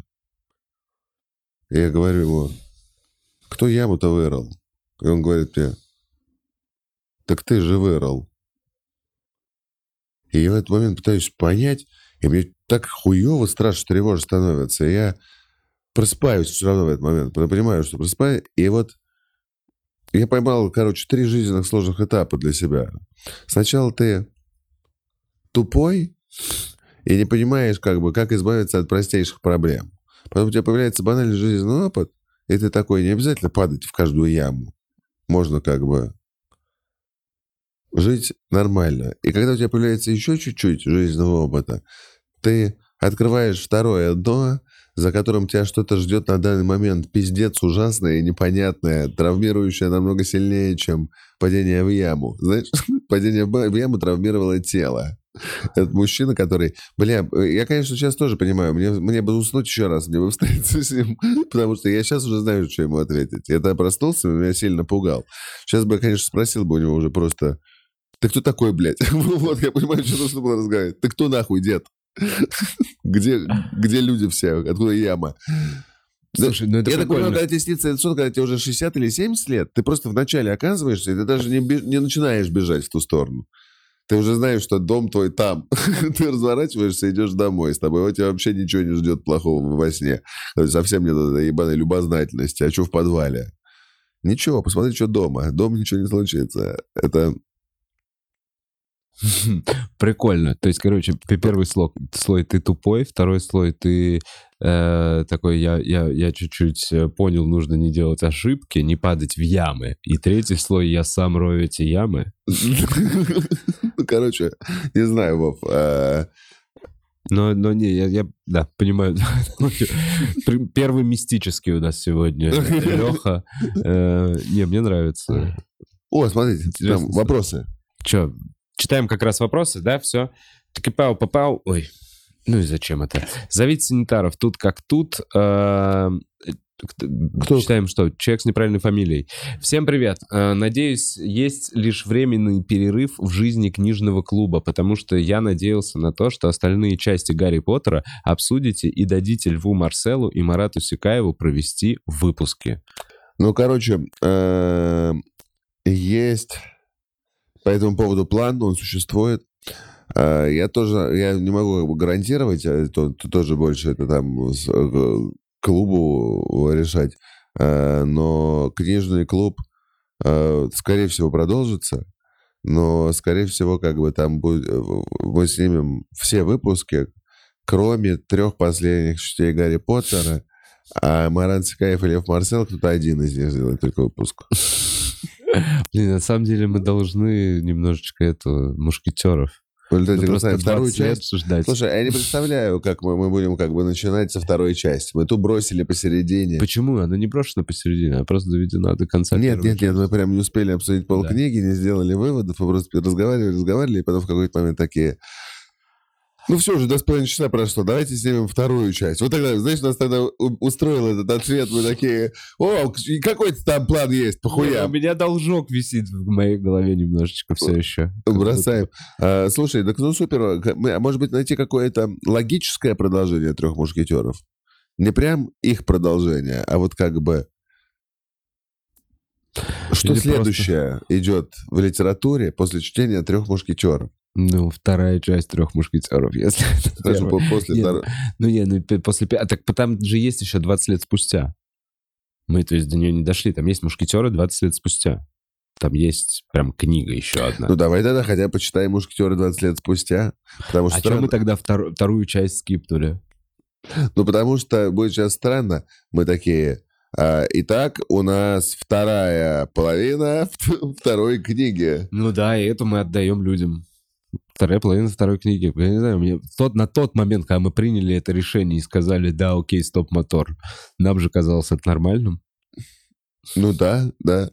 И я говорю ему, кто яму-то вырыл? И он говорит мне, так ты же вырыл. И я в этот момент пытаюсь понять, и мне так хуево, страшно, тревожно становится. И я просыпаюсь все равно в этот момент. Понимаю, что просыпаюсь. И вот я поймал, короче, три жизненных сложных этапа для себя. Сначала ты тупой и не понимаешь, как бы, как избавиться от простейших проблем. Потом у тебя появляется банальный жизненный опыт, и ты такой, не обязательно падать в каждую яму. Можно как бы жить нормально. И когда у тебя появляется еще чуть-чуть жизненного опыта, ты открываешь второе дно, за которым тебя что-то ждет на данный момент пиздец ужасное и непонятное, травмирующее намного сильнее, чем падение в яму. Знаешь, падение в яму травмировало тело. Этот мужчина, который... Бля, я, конечно, сейчас тоже понимаю, мне, мне бы уснуть еще раз, мне бы встретиться с ним, потому что я сейчас уже знаю, что ему ответить. Я тогда проснулся, меня сильно пугал. Сейчас бы я, конечно, спросил бы у него уже просто... Ты кто такой, блядь? Вот, я понимаю, что нужно было разговаривать. Ты кто нахуй, дед? Где, где люди все? Откуда яма? Слушай, ну это Я так понимаю, прикольно. когда тебе снится этот сон, когда тебе уже 60 или 70 лет, ты просто вначале оказываешься, и ты даже не, не начинаешь бежать в ту сторону. Ты уже знаешь, что дом твой там. ты разворачиваешься и идешь домой. С тобой тебя вообще ничего не ждет плохого во сне. То есть Совсем нет этой ебаной любознательности. А что в подвале? Ничего, посмотри, что дома. Дома ничего не случится. Это... Прикольно. То есть, короче, первый слой, слой ты тупой, второй слой ты э, такой, я, я, я чуть-чуть э, понял, нужно не делать ошибки, не падать в ямы. И третий слой, я сам рою эти ямы. Ну, короче, не знаю, Вов. а, Но, но не, я, я да, понимаю. Первый мистический у нас сегодня. Леха. Не, мне нравится. О, смотрите, там вопросы. Че, читаем как раз вопросы, да, все. Таки-пау, попал. Ой, ну и зачем это? Зовите санитаров тут как тут. Э, Кто? Читаем что? Человек с неправильной фамилией. Всем привет. Э, Надеюсь, есть лишь временный перерыв в жизни книжного клуба, потому что я надеялся на то, что остальные части Гарри Поттера обсудите и дадите Льву Марселу и Марату Сикаеву провести выпуски. Ну, короче, э, есть по этому поводу план, он существует. Э, Я тоже, я не могу гарантировать, а то, то тоже больше это там э, клубу решать. Э, Но книжный клуб, скорее всего, продолжится. Но, скорее всего, как бы там будет, э, мы снимем все выпуски, кроме трех последних частей Гарри Поттера, а Маран Сикаев и Лев Марсел, кто-то один из них сделает только выпуск. Блин, на самом деле мы должны немножечко это мушкетеров. Просто вторую 20 лет часть. Слушай, а я не представляю, как мы, мы будем как бы начинать со второй части. Мы ту бросили посередине. Почему? Она не брошена посередине, она просто доведена до конца. Нет, нет, нет, мы прям не успели обсудить полкниги, не сделали выводов, мы просто разговаривали, разговаривали, и потом в какой-то момент такие... Ну все, уже два с половиной часа прошло, давайте снимем вторую часть. Вот тогда, знаешь, нас тогда устроил этот ответ, мы такие, о, какой-то там план есть, похуя. У меня должок висит в моей голове немножечко все еще. Бросаем. А, слушай, так ну супер. А может быть найти какое-то логическое продолжение трех мушкетеров? Не прям их продолжение, а вот как бы... Что Или следующее идет в литературе после чтения трех мушкетеров? Ну, вторая часть трех мушкетеров, если по- после Нет, второй- Ну, не, ну, после... А так там же есть еще 20 лет спустя. Мы, то есть, до нее не дошли. Там есть мушкетеры 20 лет спустя. Там есть прям книга еще одна. Ну давай тогда хотя бы почитаем мушкетеры 20 лет спустя. Потому что а странно- мы тогда втор- вторую часть скипнули? Ну, потому что будет сейчас странно. Мы такие... а, Итак, у нас вторая половина второй книги. Ну да, и это мы отдаем людям. Вторая половина второй книги. Я не знаю, мне тот, на тот момент, когда мы приняли это решение и сказали, да, окей, стоп-мотор, нам же казалось это нормальным. Ну да, да.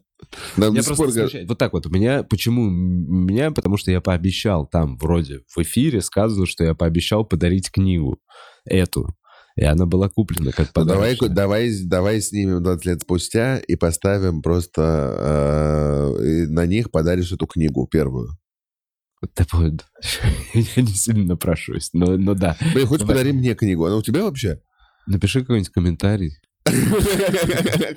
Нам сих просто смущает. Вот так вот. У меня... Почему меня? Потому что я пообещал там вроде в эфире сказано, что я пообещал подарить книгу эту. И она была куплена как Ну, давай, давай, давай снимем 20 лет спустя и поставим просто... э, на них подаришь эту книгу первую. Да вот. Я не сильно напрашиваюсь, но, но да. Блин, хоть Давай. подари мне книгу. Она у тебя вообще? Напиши какой-нибудь комментарий.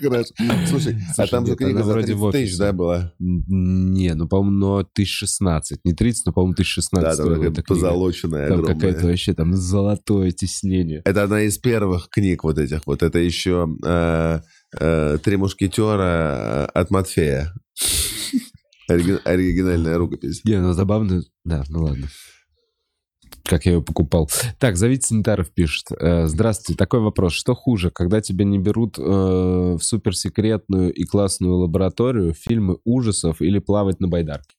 Хорошо. Слушай, а там же книга за вроде 30 в тысяч, да, была? Не, ну, по-моему, но 1016. Не 30, но, по-моему, 1016 Да, там позолоченная, Там какое-то вообще там золотое тиснение. Это одна из первых книг вот этих вот. Это еще э, э, «Три мушкетера» от Матфея. Оригин- Оригинальная рукопись. Не, ну забавно. Да, ну ладно. Как я ее покупал. Так, зовите санитаров, пишет. Э, Здравствуйте, такой вопрос. Что хуже, когда тебя не берут э, в суперсекретную и классную лабораторию, фильмы ужасов или плавать на байдарке?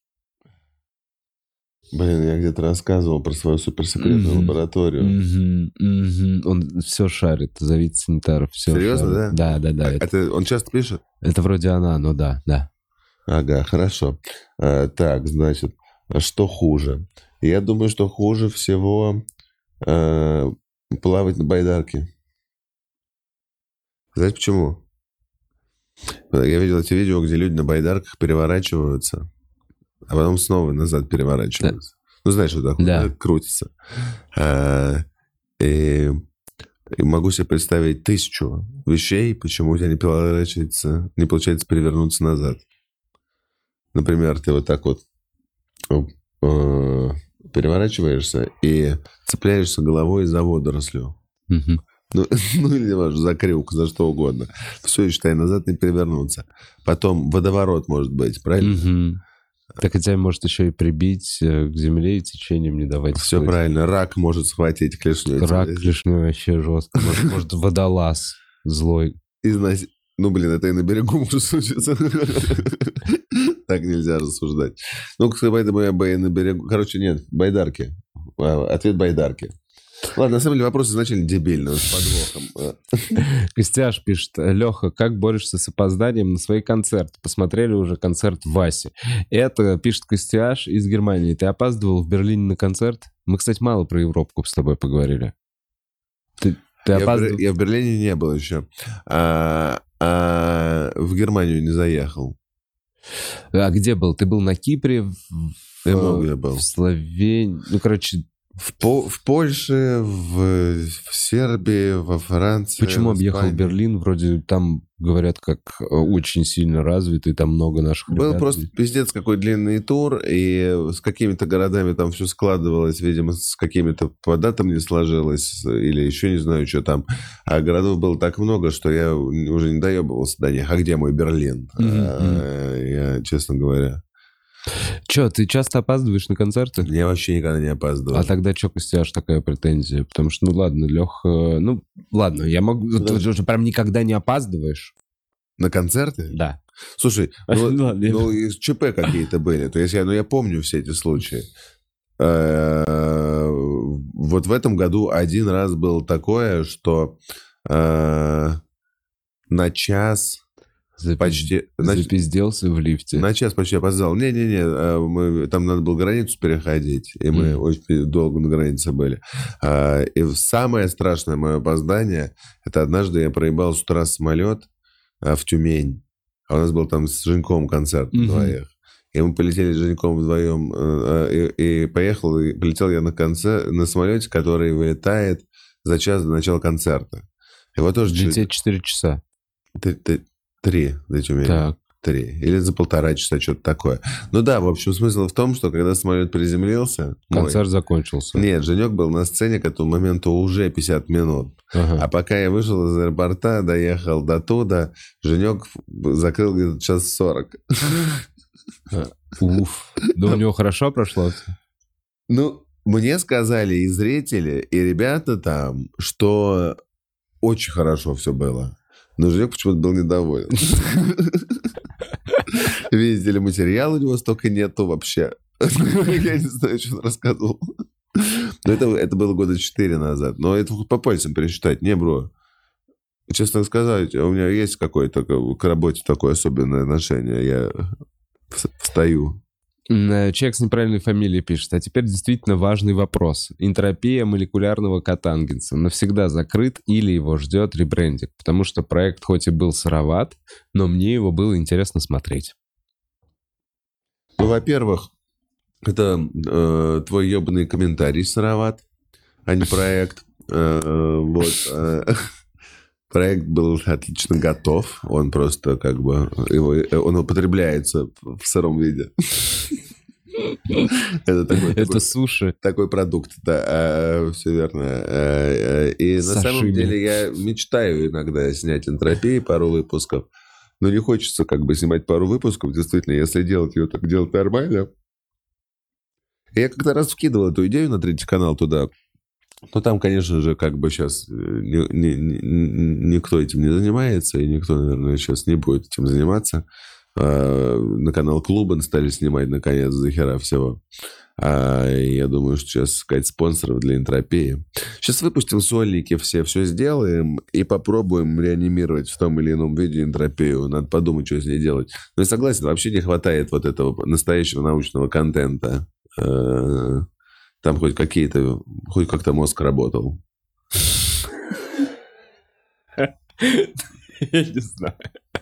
Блин, я где-то рассказывал про свою суперсекретную Мгм. лабораторию. Мгм, мгм. Он все шарит. Зовите санитаров. Все Серьезно, шарит. Да, да, да. А Это, это он часто пишет? это вроде она, но да, да. Ага, хорошо. А, так, значит, что хуже? Я думаю, что хуже всего э, плавать на байдарке. Знаете почему? Я видел эти видео, где люди на байдарках переворачиваются, а потом снова назад переворачиваются. Ну, знаешь, вот так вот, Да. да, крутится. А, и и могу себе представить тысячу вещей, почему у тебя не получается, не получается перевернуться назад. Например, ты вот так вот э, переворачиваешься и цепляешься головой за водорослю. Ну, ну или важно, за крюк, за что угодно. Все, и считай, назад не перевернуться. Потом водоворот может быть, правильно? Мгм. Так хотя может еще и прибить э, к земле и течением не давать. Все правильно. Рак может схватить клешню. Рак клешней вообще жестко. Может, может, водолаз злой. Изнаси- Ну, блин, это и на берегу может случиться. Так нельзя рассуждать. Ну, поэтому я бы на берегу... Короче, нет, байдарки. А, Ответ байдарки. Ладно, на самом деле вопрос изначально дебильный, с подвохом. Костяш пишет, Леха, как борешься с опозданием на свои концерты? Посмотрели уже концерт Васи. Это пишет Костяш из Германии. Ты опаздывал в Берлине на концерт? Мы, кстати, мало про Европу с тобой поговорили. Ты, ты Я в, опаздывал? Я в Берлине не был еще. А, а в Германию не заехал. А где был? Ты был на Кипре, в, Я много где был. в Словении? Ну, короче, В, По- в Польше, в, в Сербии, во Франции. почему объехал Испании. Берлин? Вроде там, говорят, как э, очень сильно развитый, там много наших Был ребят. просто пиздец какой длинный тур, и с какими-то городами там все складывалось, видимо, с какими-то по датам не сложилось, или еще не знаю, что там. А городов было так много, что я уже не доебывался до них. А где мой Берлин? Мгм, А, Я, честно говоря, Че, ты часто опаздываешь на концерты? я вообще никогда не опаздывал. А тогда что, Костяш, такая претензия? Потому что, ну ладно, Лех, ну ладно, я могу... Ты же прям никогда не опаздываешь? На концерты? Да. Слушай, ну, Ну ну, ЧП какие-то были. То есть я, ну, я помню все эти случаи. Э, Вот в этом году один раз было такое, что э, на час Почти... На, Запизделся в лифте. на час почти опоздал. Не-не-не, э, мы- там надо было границу переходить, и мы Мгм. очень долго на границе были. А, И самое страшное мое опоздание, это однажды я проебал с утра самолет а, в Тюмень. А у нас был там с Женьком концерт на Мгм. двоих. И мы полетели с Женьком вдвоем, э, и, и поехал, и полетел я на, конце, на самолете, который вылетает за час до начала концерта. Его тоже Лететь 4 часа. Три до Тюмени. Так. Три. Или за полтора часа, что-то такое. Ну да, в общем, смысл в том, что когда самолет приземлился... мой- Концерт закончился. Нет, Женек был на сцене к этому моменту уже 50 минут. Ага. А пока я вышел из аэропорта, доехал до туда, Женек закрыл где-то час 40. Уф. Да у него хорошо прошло? Ну, мне сказали и зрители, и ребята там, что очень хорошо все было. Но Женек почему-то был недоволен. Видите ли, материала у него столько нету вообще. Я не знаю, что он рассказывал. Но это, это было года четыре назад. Но это по пальцам пересчитать. Не, бро. Честно сказать, у меня есть какое-то к работе такое особенное отношение. Я встаю. Э, Человек с неправильной фамилией пишет. А теперь действительно важный вопрос. Энтропия молекулярного катангенса навсегда закрыт или его ждет ребрендинг? Потому что проект хоть и был сыроват, но мне его было интересно смотреть. Ну, во-первых, это э, твой ебаный комментарий сыроват, а не проект. Э, вот. проект был отлично готов. Он просто как бы... Его, он употребляется в сыром виде. Это такой, Это такой, суши. такой продукт, да, все верно. Э, И на самом Сашими. деле я мечтаю иногда снять энтропии пару выпусков. Но не хочется как бы снимать пару выпусков, действительно, если делать ее так делать нормально. Я как-то раз вкидывал эту идею на третий канал туда. Но там, конечно же, как бы сейчас никто этим не занимается, и никто, наверное, сейчас не будет этим заниматься. А, На канал Клубан стали снимать, наконец, за хера всего. А, я думаю, что сейчас искать спонсоров для энтропии. Сейчас выпустим сольники все, все сделаем и попробуем реанимировать в том или ином виде энтропию. Надо подумать, что с ней делать. Но я согласен, вообще не хватает вот этого настоящего научного контента. Там хоть какие-то, хоть как-то мозг работал. Я не знаю.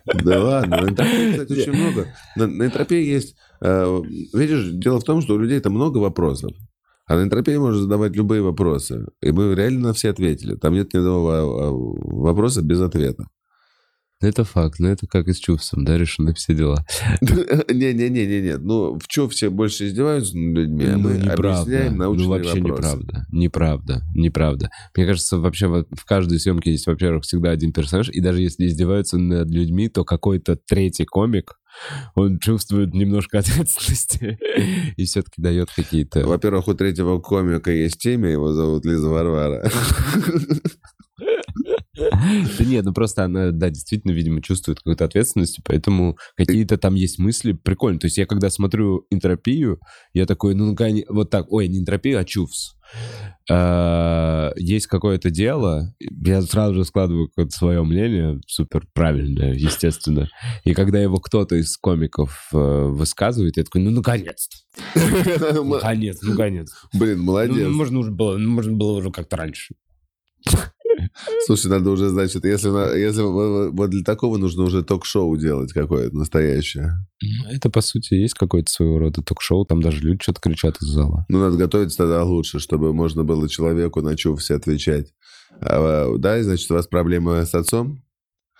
Да ладно, на энтропии, кстати, очень много. На, на энтропии есть... э, видишь, дело в том, что у людей там много вопросов. А на энтропии можно задавать любые вопросы. И мы реально на все ответили. Там нет ни одного вопроса без ответа. Это факт, но это как и с чувством, да, решены все дела. Не-не-не-не, ну в чем все больше издеваются над людьми, а мы объясняем Ну научные вообще вопросы. неправда, неправда, неправда. Мне кажется, вообще в каждой съемке есть, во-первых, всегда один персонаж, и даже если издеваются над людьми, то какой-то третий комик, он чувствует немножко ответственности и все-таки дает какие-то... Во-первых, у третьего комика есть имя, его зовут Лиза Варвара. Да нет, ну просто она, да, действительно, видимо, чувствует какую-то ответственность, поэтому какие-то там есть мысли прикольные. То есть я когда смотрю энтропию, я такой, ну, вот так, ой, не энтропию, а чувс. А, Есть какое-то дело, я сразу же складываю какое-то свое мнение, супер правильное, естественно. И когда его кто-то из комиков э, высказывает, я такой, ну, наконец-то. Наконец, ну, наконец. Блин, Ну, молодец. можно уже было, можно было уже как-то раньше. Слушай, надо уже, значит, если, если вот для такого нужно уже ток-шоу делать какое-то настоящее. Ну, Это, по сути, есть какое-то своего рода ток-шоу, там даже люди что-то кричат из зала. Ну, надо готовиться тогда лучше, чтобы можно было человеку на все отвечать. А, да, и, значит, у вас проблемы с отцом?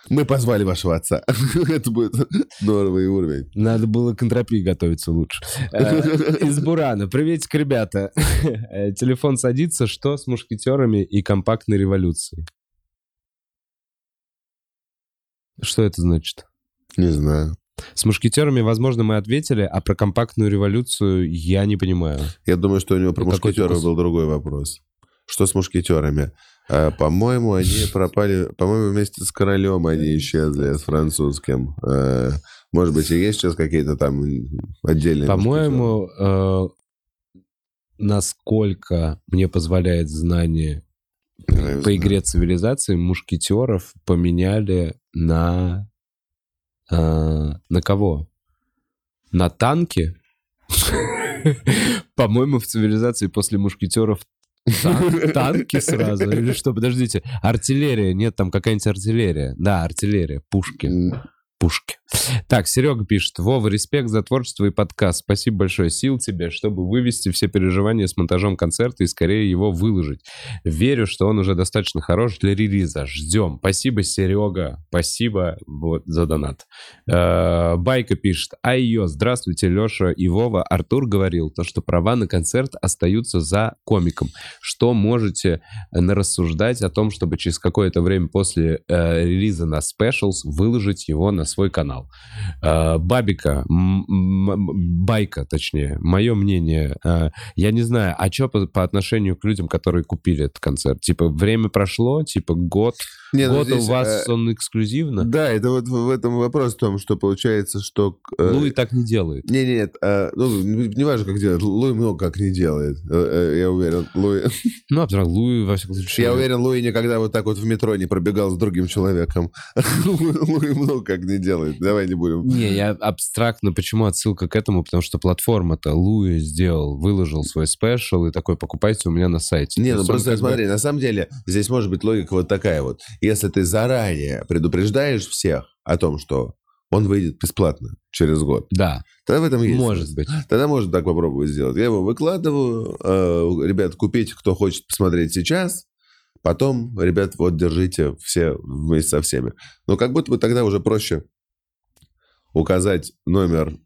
Мы позвали вашего отца. Это будет новый уровень. Надо было к энтропии готовиться лучше. Э, Из Бурана. Приветик, ребята. Э, Телефон садится. Что с мушкетерами и компактной революцией? Что это значит? Не знаю. С мушкетерами, возможно, мы ответили, а про компактную революцию я не понимаю. Я думаю, что у него про мушкетеров был другой вопрос. Что с мушкетерами? А, по-моему, они пропали... По-моему, вместе с королем они исчезли, с французским. А, может быть, и есть сейчас какие-то там отдельные По-моему, э, насколько мне позволяет знание? Не по игре цивилизации мушкетеров поменяли на... э, на кого? На танки? По-моему, в цивилизации после мушкетеров тан- танки сразу. Или что? Подождите. Артиллерия. Нет, там какая-нибудь артиллерия. Да, артиллерия. Пушки. Пушки. Так, Серега пишет. Вова, респект за творчество и подкаст. Спасибо большое. Сил тебе, чтобы вывести все переживания с монтажом концерта и скорее его выложить. Верю, что он уже достаточно хорош для релиза. Ждем. Спасибо, Серега. Спасибо вот, за донат. Э, Байка пишет. Айо, здравствуйте, Леша и Вова. Артур говорил, то, что права на концерт остаются за комиком. Что можете э, рассуждать о том, чтобы через какое-то время после э, релиза на Specials выложить его на свой канал? Э, Бабика, Байка, точнее, мое мнение, э, я не знаю, а что по, по отношению к людям, которые купили этот концерт? Типа, время прошло, типа, год, Не, ну год у здесь, вас э, он эксклюзивно? Да, это вот в этом вопрос в том, что получается, что... э, Луи так не делает. Не, не, нет, а, ну, не важно, как делает. Луи много как не делает. Э, Я уверен, Луи... Ну, а Луи, во всяком случае... Я уверен, Луи никогда вот так вот в метро не пробегал с другим человеком. Луи много как не делает. Давай не будем. Не, я абстрактно, почему отсылка к этому? Потому что платформа-то Луи сделал, выложил свой спешл и такой, покупайте у меня на сайте. Не, ну просто смотри, на самом деле здесь может быть логика вот такая вот. Если ты заранее предупреждаешь всех о том, что он выйдет бесплатно через год, Да, тогда в этом есть может быть. Тогда можно так попробовать сделать. Я его выкладываю. э, ребят, купите, кто хочет посмотреть сейчас. Потом, ребят, вот держите все вместе со всеми. Но как будто бы тогда уже проще указать номер,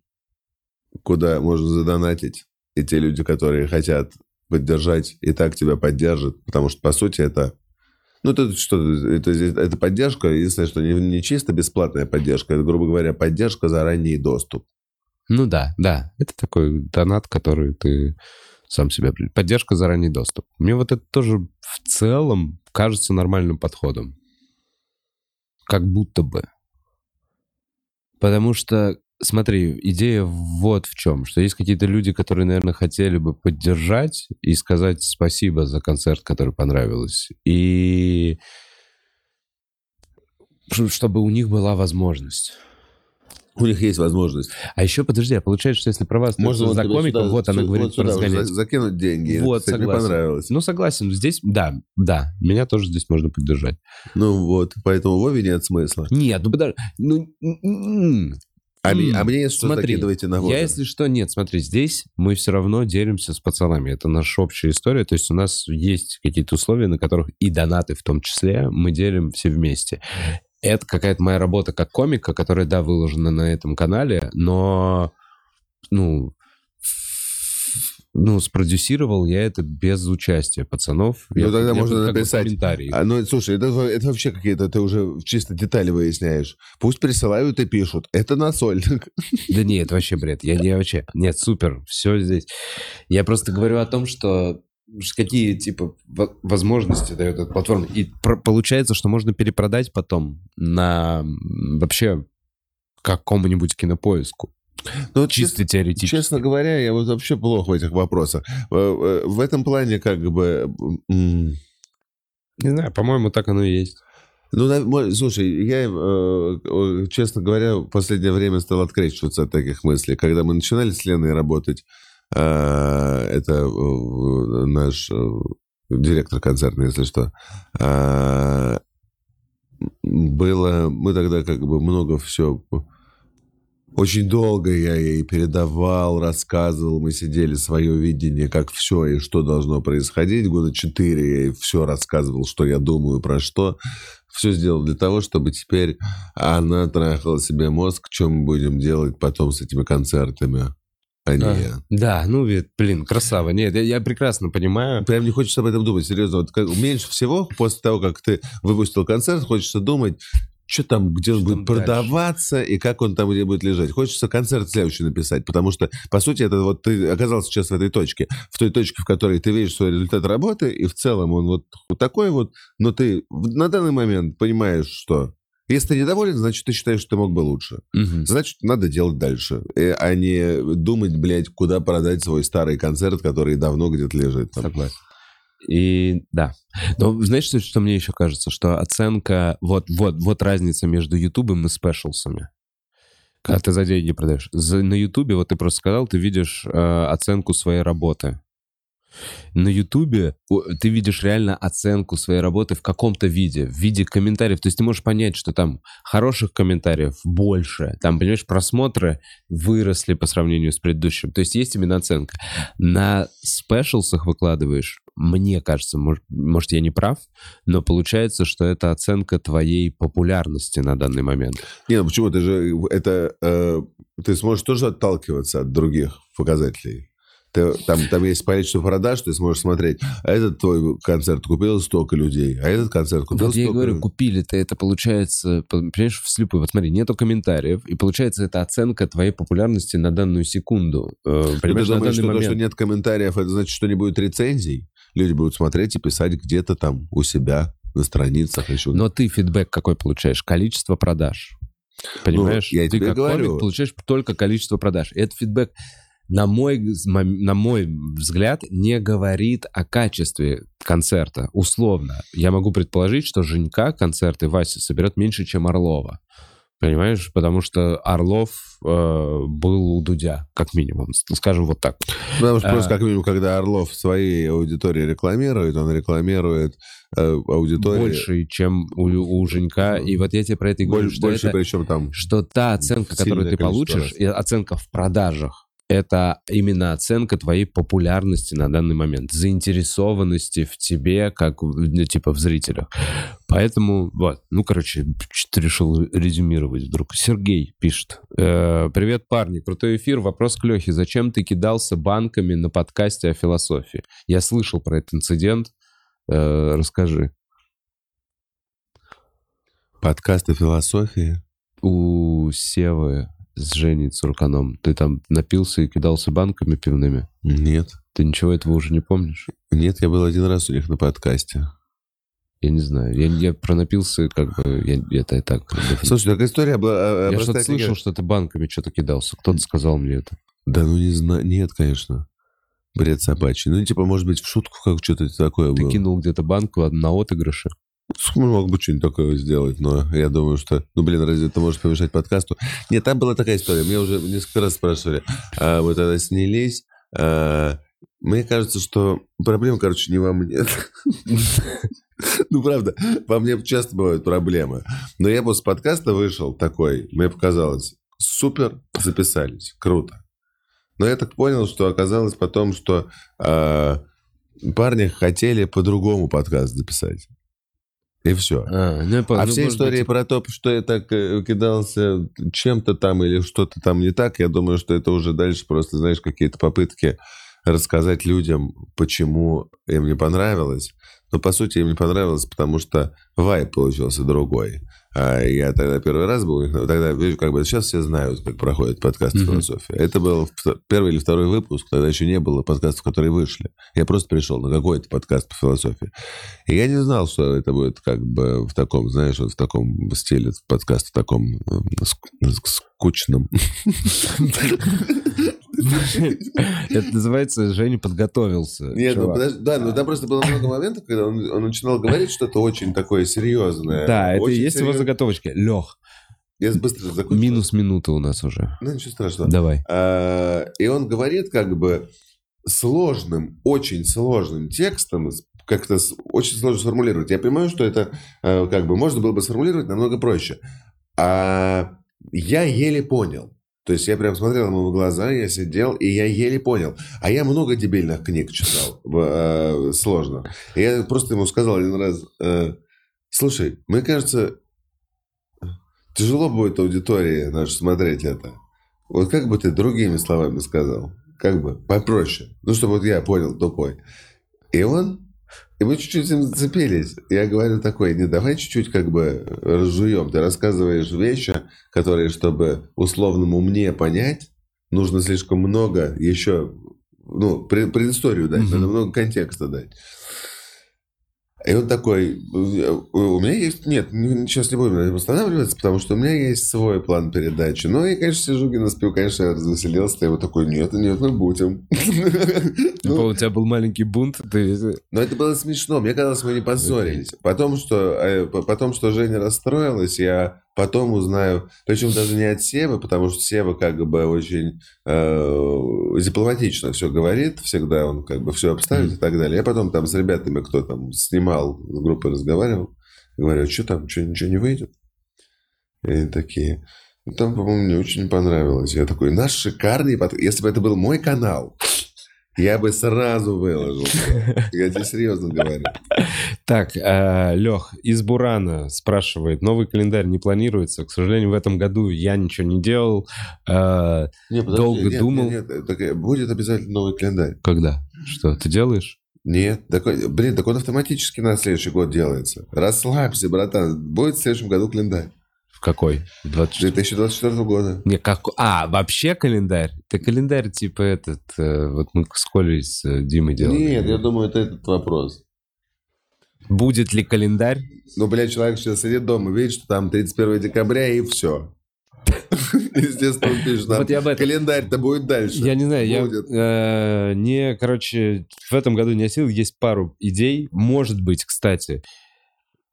куда можно задонатить. И те люди, которые хотят поддержать, и так тебя поддержат. Потому что, по сути, это... Ну, это что? Это, это поддержка, единственное, что не, не чисто бесплатная поддержка, это, грубо говоря, поддержка за ранний доступ. Ну да, да. Это такой донат, который ты сам себе... Поддержка за ранний доступ. Мне вот это тоже в целом кажется нормальным подходом. Как будто бы. Потому что, смотри, идея вот в чем, что есть какие-то люди, которые, наверное, хотели бы поддержать и сказать спасибо за концерт, который понравилось. И чтобы у них была возможность. У них есть возможность. А еще, подожди, а получается, что если права остаются вот за тебе комиком, сюда- вот она сю- говорит вот про сюда разгонять. за- закинуть деньги. Вот, Кстати, мне согласен. понравилось. Ну, согласен, здесь, да, да, меня тоже здесь можно поддержать. Ну вот, поэтому Вове нет смысла. Нет, ну подожди, ну. А, М, мне, а мне если что, смотри, закидывайте на воду. Я, если что, нет, смотри, здесь мы все равно делимся с пацанами. Это наша общая история. То есть у нас есть какие-то условия, на которых и донаты в том числе мы делим все вместе. Это какая-то моя работа как комика, которая, да, выложена на этом канале, но, ну, ну, спродюсировал я это без участия пацанов. Ну, Я- тогда я можно написать, комментарий. А, ну, слушай, это, это вообще какие-то, ты уже чисто детали выясняешь. Пусть присылают и пишут. Это на соль. Да нет, это вообще бред. Я, я вообще... Нет, супер, все здесь. Я просто говорю о том, что какие, типа, во- возможности дает эта платформа. И про- получается, что можно перепродать потом на вообще какому-нибудь кинопоиску. Ну, Чисто теоретически. Честно говоря, я вот вообще плохо в этих вопросах. Э, э, В этом плане как бы... Не знаю, по-моему, так оно и есть. Ну, слушай, я, э, честно говоря, в последнее время стал открещиваться от таких мыслей. Когда мы начинали с Леной работать, это наш директор концертный, если что, было... Мы тогда как бы много все... Очень долго я ей передавал, рассказывал, мы сидели свое видение, как все и что должно происходить. Года четыре я ей все рассказывал, что я думаю, про что. Все сделал для того, чтобы теперь она трахала себе мозг, что мы будем делать потом с этими концертами, а не А. я. Да, ну, ведь, блин, красава. Нет, я, я прекрасно понимаю. Прям не хочется об этом думать, серьезно. Вот как- меньше всего после того, как ты выпустил концерт, хочется думать, что там, где он Что будет там дальше? продаваться и как он там где будет лежать. Хочется концерт следующий написать, потому что, по сути, это вот ты оказался сейчас в этой точке, в той точке, в которой ты видишь свой результат работы, и в целом он вот, вот такой вот, но ты на данный момент понимаешь, что если ты недоволен, значит, ты считаешь, что ты мог бы лучше. Мгм. Значит, надо делать дальше, э, а не думать, блядь, куда продать свой старый концерт, который давно где-то лежит. там. Согласен. И да. Но знаешь, что, что мне еще кажется? Что оценка... Вот, вот, вот разница между Ютубом и спешлсами. Когда ты за деньги продаешь. За- на Ютубе, вот ты просто сказал, ты видишь э, оценку своей работы. На Ютубе ты видишь реально оценку своей работы в каком-то виде, в виде комментариев. То есть ты можешь понять, что там хороших комментариев больше. Там, понимаешь, просмотры выросли по сравнению с предыдущим. То есть есть именно оценка. На спешлсах выкладываешь, мне кажется, может, я не прав, но получается, что это оценка твоей популярности на данный момент. Не, ну почему? Ты же это... э, ты сможешь тоже отталкиваться от других показателей. Ты, там, там есть по количеству продаж, ты сможешь смотреть, а этот твой концерт купил столько людей, а этот концерт купил Вот я и столько говорю, купили-то это получается, по- понимаешь, вслепую. Вот смотри, нету комментариев, и получается это оценка твоей популярности на данную секунду. Э, Ну, ты Понимаешь, на думаешь, что то, момент. что нет комментариев, это значит, что не будет рецензий? Люди будут смотреть и писать где-то там у себя на страницах еще. Но ты фидбэк какой получаешь? Количество продаж. Понимаешь? Ну, я ты как говорю. комик получаешь только количество продаж. И этот фидбэк, на мой, на мой взгляд, не говорит о качестве концерта. Условно. Я могу предположить, что Женька концерты Вася соберет меньше, чем Орлова. Понимаешь? Потому что Орлов э, был у Дудя, как минимум. Скажем вот так. Потому что просто А. как минимум, когда Орлов своей аудитории рекламирует, он рекламирует э, аудиторию Больше, чем у, у Женька. И вот я тебе про это и говорю, больше, что больше это- причем там что та оценка, которую ты получишь, раз. и оценка в продажах, это именно оценка твоей популярности на данный момент, заинтересованности в тебе, как ну, типа в зрителях. Поэтому, вот, ну, короче, решил резюмировать вдруг. Сергей пишет. «Э, Привет, парни, крутой эфир. Вопрос к Лехе. Зачем ты кидался банками на подкасте о философии? Я слышал про этот инцидент. Э, Расскажи. подкаст о философии. у Севы с Женей Цурканом, ты там напился и кидался банками пивными? Нет. Ты ничего этого уже не помнишь? Нет, я был один раз у них на подкасте. Я не знаю. Я, я про напился, как бы, я, это и так. Слушай, такая история была... я что-то слышал, что ты банками что-то кидался. Кто-то сказал мне это. Да ну не знаю. Нет, конечно. Бред собачий. Ну, типа, может быть, в шутку как что-то такое Ты было. кинул где-то банку на отыгрыше. Мог бы что-нибудь такое сделать, но я думаю, что... Ну, блин, разве это может помешать подкасту? Нет, там была такая история. Мне уже несколько раз спрашивали. А, мы тогда снялись. а, мне кажется, что проблема, короче, не во мне. Ну, правда, во мне часто бывают проблемы. Но я после подкаста вышел такой, мне показалось, супер, записались, круто. Но я так понял, что оказалось потом, что э, парни хотели по-другому подкаст записать. И все. А, ну. А Ну, все истории быть, про то, что я так э, кидался чем-то там или что-то там не так, я думаю, что это уже дальше просто, знаешь, какие-то попытки рассказать людям, почему им не понравилось. Но, по сути, им не понравилось, потому что вайп получился другой. А я тогда первый раз был, тогда, видишь, как бы сейчас все знают, как проходит подкаст. «Философия». Это был первый или второй выпуск, тогда еще не было подкастов, которые вышли. Я просто пришел на какой-то подкаст по философии. И я не знал, что это будет как бы в таком, знаешь, вот в таком стиле подкаста, в таком э, ск- скучном. Это называется Женя подготовился. Нет, ну подожди, да, ну там просто было много моментов, когда он, он начинал говорить что-то очень такое серьезное. Да, это и есть его серьезное. заготовочки. Лех, Я быстро закончил. минус минута у нас уже. Ну, ничего страшного. Давай. А, И он говорит как бы сложным, очень сложным текстом, как-то очень сложно сформулировать. Я понимаю, что это э, как бы можно было бы сформулировать намного проще. А я еле понял. То есть я прям смотрел ему в глаза, я сидел, и я еле понял. А я много дебильных книг читал. э, Сложно. Я просто ему сказал один раз, э, слушай, мне кажется, тяжело будет аудитории нашей смотреть это. Вот как бы ты другими словами сказал? Как бы попроще. Ну, чтобы вот я понял тупой. И он... И мы чуть-чуть с ним зацепились. Я говорю такой, не давай чуть-чуть как бы разжуем. Ты рассказываешь вещи, которые, чтобы условному мне понять, нужно слишком много еще, ну, пред- предысторию дать, Мгм. надо много контекста дать. И он такой, у меня есть, нет, не- сейчас не будем останавливаться, потому что у меня есть свой план передачи. Ну, и, конечно, сижу, наспел, конечно, я развеселился, я его такой, нет, нет, мы будем. Ну, У тебя был маленький бунт, но это было смешно. Мне казалось, мы не поссорились. Потом, что, э, потом, что Женя расстроилась, я потом узнаю, причем даже не от Севы, потому что Сева как бы очень э, дипломатично все говорит, всегда он как бы все обставит и так далее. Я потом там с ребятами, кто там снимал, с группой разговаривал, говорю, что там, что, ничего не выйдет? И они такие, ну, там, по-моему, мне очень понравилось. Я такой, наш шикарный подкаст. Если бы это был мой канал, я бы сразу выложил. Я тебе серьезно говорю. Так, Лех из Бурана спрашивает, новый календарь не планируется. К сожалению, в этом году я ничего не делал. Э, Не, Долго нет, думал. Нет, нет, так, э, будет обязательно новый календарь. Когда? Что, ты делаешь? Нет, такой, блин, так он автоматически на следующий год делается. Расслабься, братан. Будет в следующем году календарь. В какой? В 24 2024 года. Не, как... А, вообще календарь? Это календарь типа этот... э, вот мы с Колей, с э, Димой делали. Нет, я думаю, это этот вопрос. Будет ли календарь? Ну, блядь, человек сейчас сидит дома, видит, что там 31 декабря и все. Естественно, он пишет, Вот я об этом. календарь-то будет дальше. Я не знаю, я Будет. э, не, короче, в этом году не осилил. Есть пару идей. Может быть, кстати,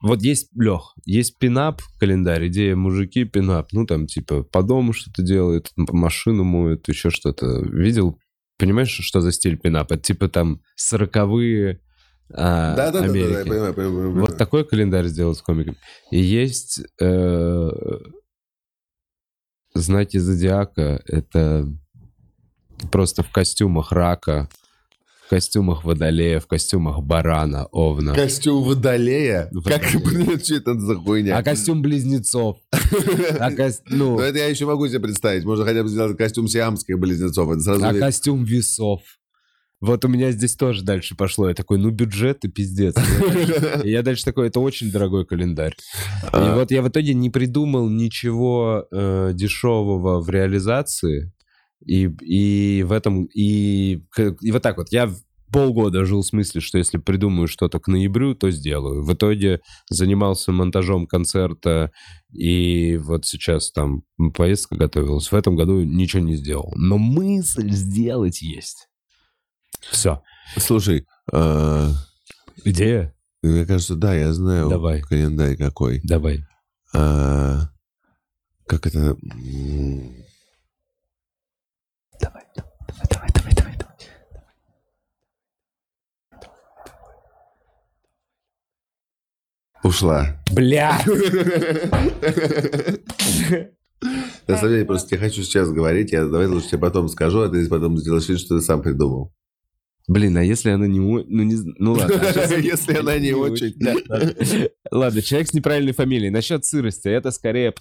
вот есть, Лех, есть пинап календарь, идея мужики пинап. Ну, там, типа, по дому что-то делают, машину моют, еще что-то. Видел? Понимаешь, что за стиль пинап? Это типа там сороковые а, Да, да, да, да, я Америки. понимаю, понимаю. Вот такой календарь сделал с комиками. И есть э, знаки зодиака. Это просто в костюмах рака, в костюмах водолея, в костюмах барана, овна. Костюм водолея? Как, Водолея. блин, что это за хуйня? А костюм близнецов. А, кос- ну, Ну, это я еще могу себе представить. Можно хотя бы сделать костюм сиамских близнецов. Это сразу а костюм весов. Вот у меня здесь тоже дальше пошло. Я такой, ну бюджет и пиздец. Я дальше такой, это очень дорогой календарь. И А. вот я в итоге не придумал ничего э, дешевого в реализации. И, и в этом... И, и вот так вот. Я полгода жил в смысле, что если придумаю что-то к ноябрю, то сделаю. В итоге занимался монтажом концерта, и вот сейчас там поездка готовилась. В этом году ничего не сделал. Но мысль сделать есть. Все. Слушай, а, Идея? мне кажется, да, я знаю Давай. календарь какой. Давай. А, Как это... м, Давай, давай, давай, давай, давай. Ушла. Бля! На самом деле, просто я хочу сейчас говорить, я давай лучше тебе потом скажу, а ты потом сделаешь вид, что ты сам придумал. Блин, а если она не... Ну, не... ну ладно. А если она не очень... Ладно, человек с неправильной фамилией. Насчет сырости, это скорее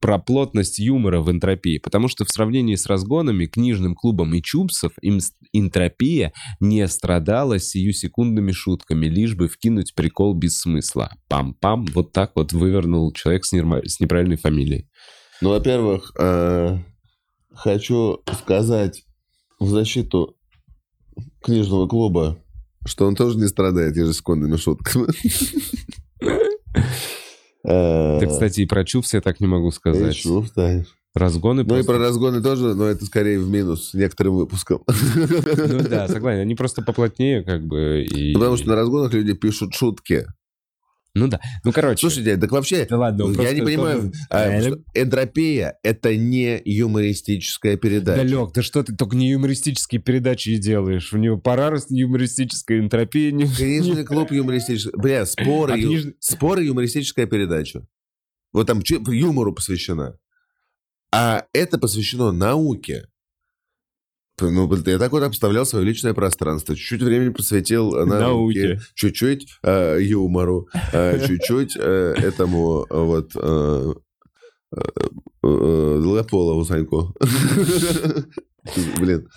про плотность юмора в энтропии, потому что в сравнении с разгонами, книжным клубом и чупсов, им энтропия не страдала сиюсекундными шутками, лишь бы вкинуть прикол без смысла. Пам-пам, вот так вот вывернул человек с, с неправильной фамилией. Ну, во-первых, э, хочу сказать в защиту книжного клуба, что он тоже не страдает ежесекундными шутками. Ты, кстати, и про чувств я так не могу сказать. Чувств, да. Разгоны Ну просто... и про разгоны тоже, но это скорее в минус некоторым выпускам. Ну да, согласен. Они просто поплотнее как бы. И... Потому что на разгонах люди пишут шутки. Ну да. Ну, короче. Слушайте, так вообще, да ладно, я не понимаю, а, что энтропия — это не юмористическая передача. Да, Лёг, да что ты только не юмористические передачи и делаешь? У него пора юмористическая энтропия. Не... Книжный клуб юмористический. Бля, споры, а книж... споры юмористическая передача. Вот там юмору посвящена. А это посвящено науке. Ну, я так вот обставлял свое личное пространство. Чуть-чуть времени посвятил науке, науке. чуть-чуть э, юмору, э, чуть-чуть э, этому вот э, э, э, Долгополову Саньку. Блин.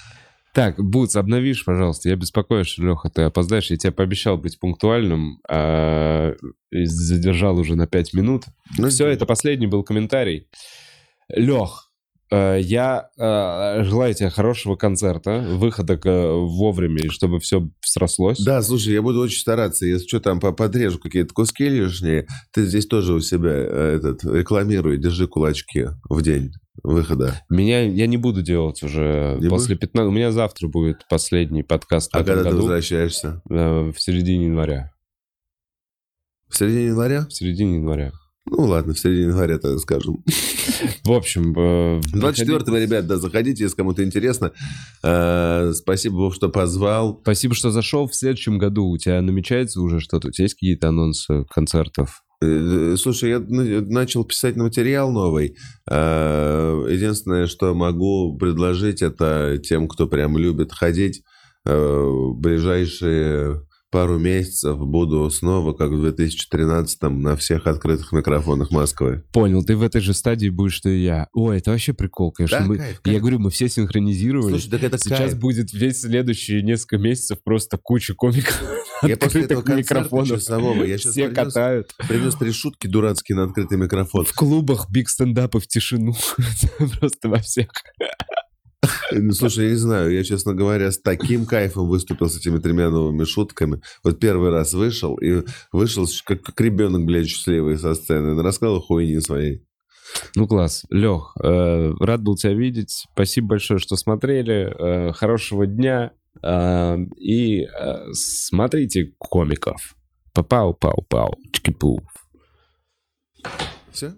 Так, Буц, обновишь, пожалуйста. Я беспокоюсь, Леха, ты опоздаешь. Я тебе пообещал быть пунктуальным, а задержал уже на пять минут. Ну, Все, это последний был комментарий. Лех, Э, я э, желаю тебе хорошего концерта, выхода вовремя, и чтобы все срослось. Да, слушай, я буду очень стараться. Если что, там подрежу какие-то куски лишние, ты здесь тоже у себя э, этот, рекламируй, держи кулачки в день выхода. Меня я не буду делать уже не после 15... У меня завтра будет последний подкаст. А когда году, ты возвращаешься? В середине января. В середине января? В середине января. Ну ладно, в середине января, так скажем. В общем... 24-го, э, ребят, да, заходите, если кому-то интересно. Э, спасибо, Бог, что позвал. Спасибо, что зашел. В следующем году у тебя намечается уже что-то? У тебя есть какие-то анонсы концертов? Э, слушай, я начал писать материал новый. Единственное, что могу предложить, это тем, кто прям любит ходить, ближайшие пару месяцев буду снова, как в 2013-м, на всех открытых микрофонах Москвы. Понял, ты в этой же стадии будешь, что и я. Ой, это вообще прикол, конечно. Да, мы, кайф, кайф. Я говорю, мы все синхронизировали. Слушай, так это Сейчас кайф. будет весь следующие несколько месяцев просто куча комиков я после этого микрофонов. часового, я сейчас все принес, катают. Принес три шутки дурацкие на открытый микрофон. В клубах биг стендапы в тишину. Просто во всех. Ну, слушай, я не знаю, я, честно говоря, с таким кайфом выступил с этими тремя новыми шутками. Вот первый раз вышел, и вышел как, как ребенок, блядь, счастливый со сцены. Рассказал хуйни своей. Ну, класс. Лех, э, рад был тебя видеть. Спасибо большое, что смотрели. Э, хорошего дня. Э, и э, смотрите комиков. Папау-пау-пау. Чики-пу. Все?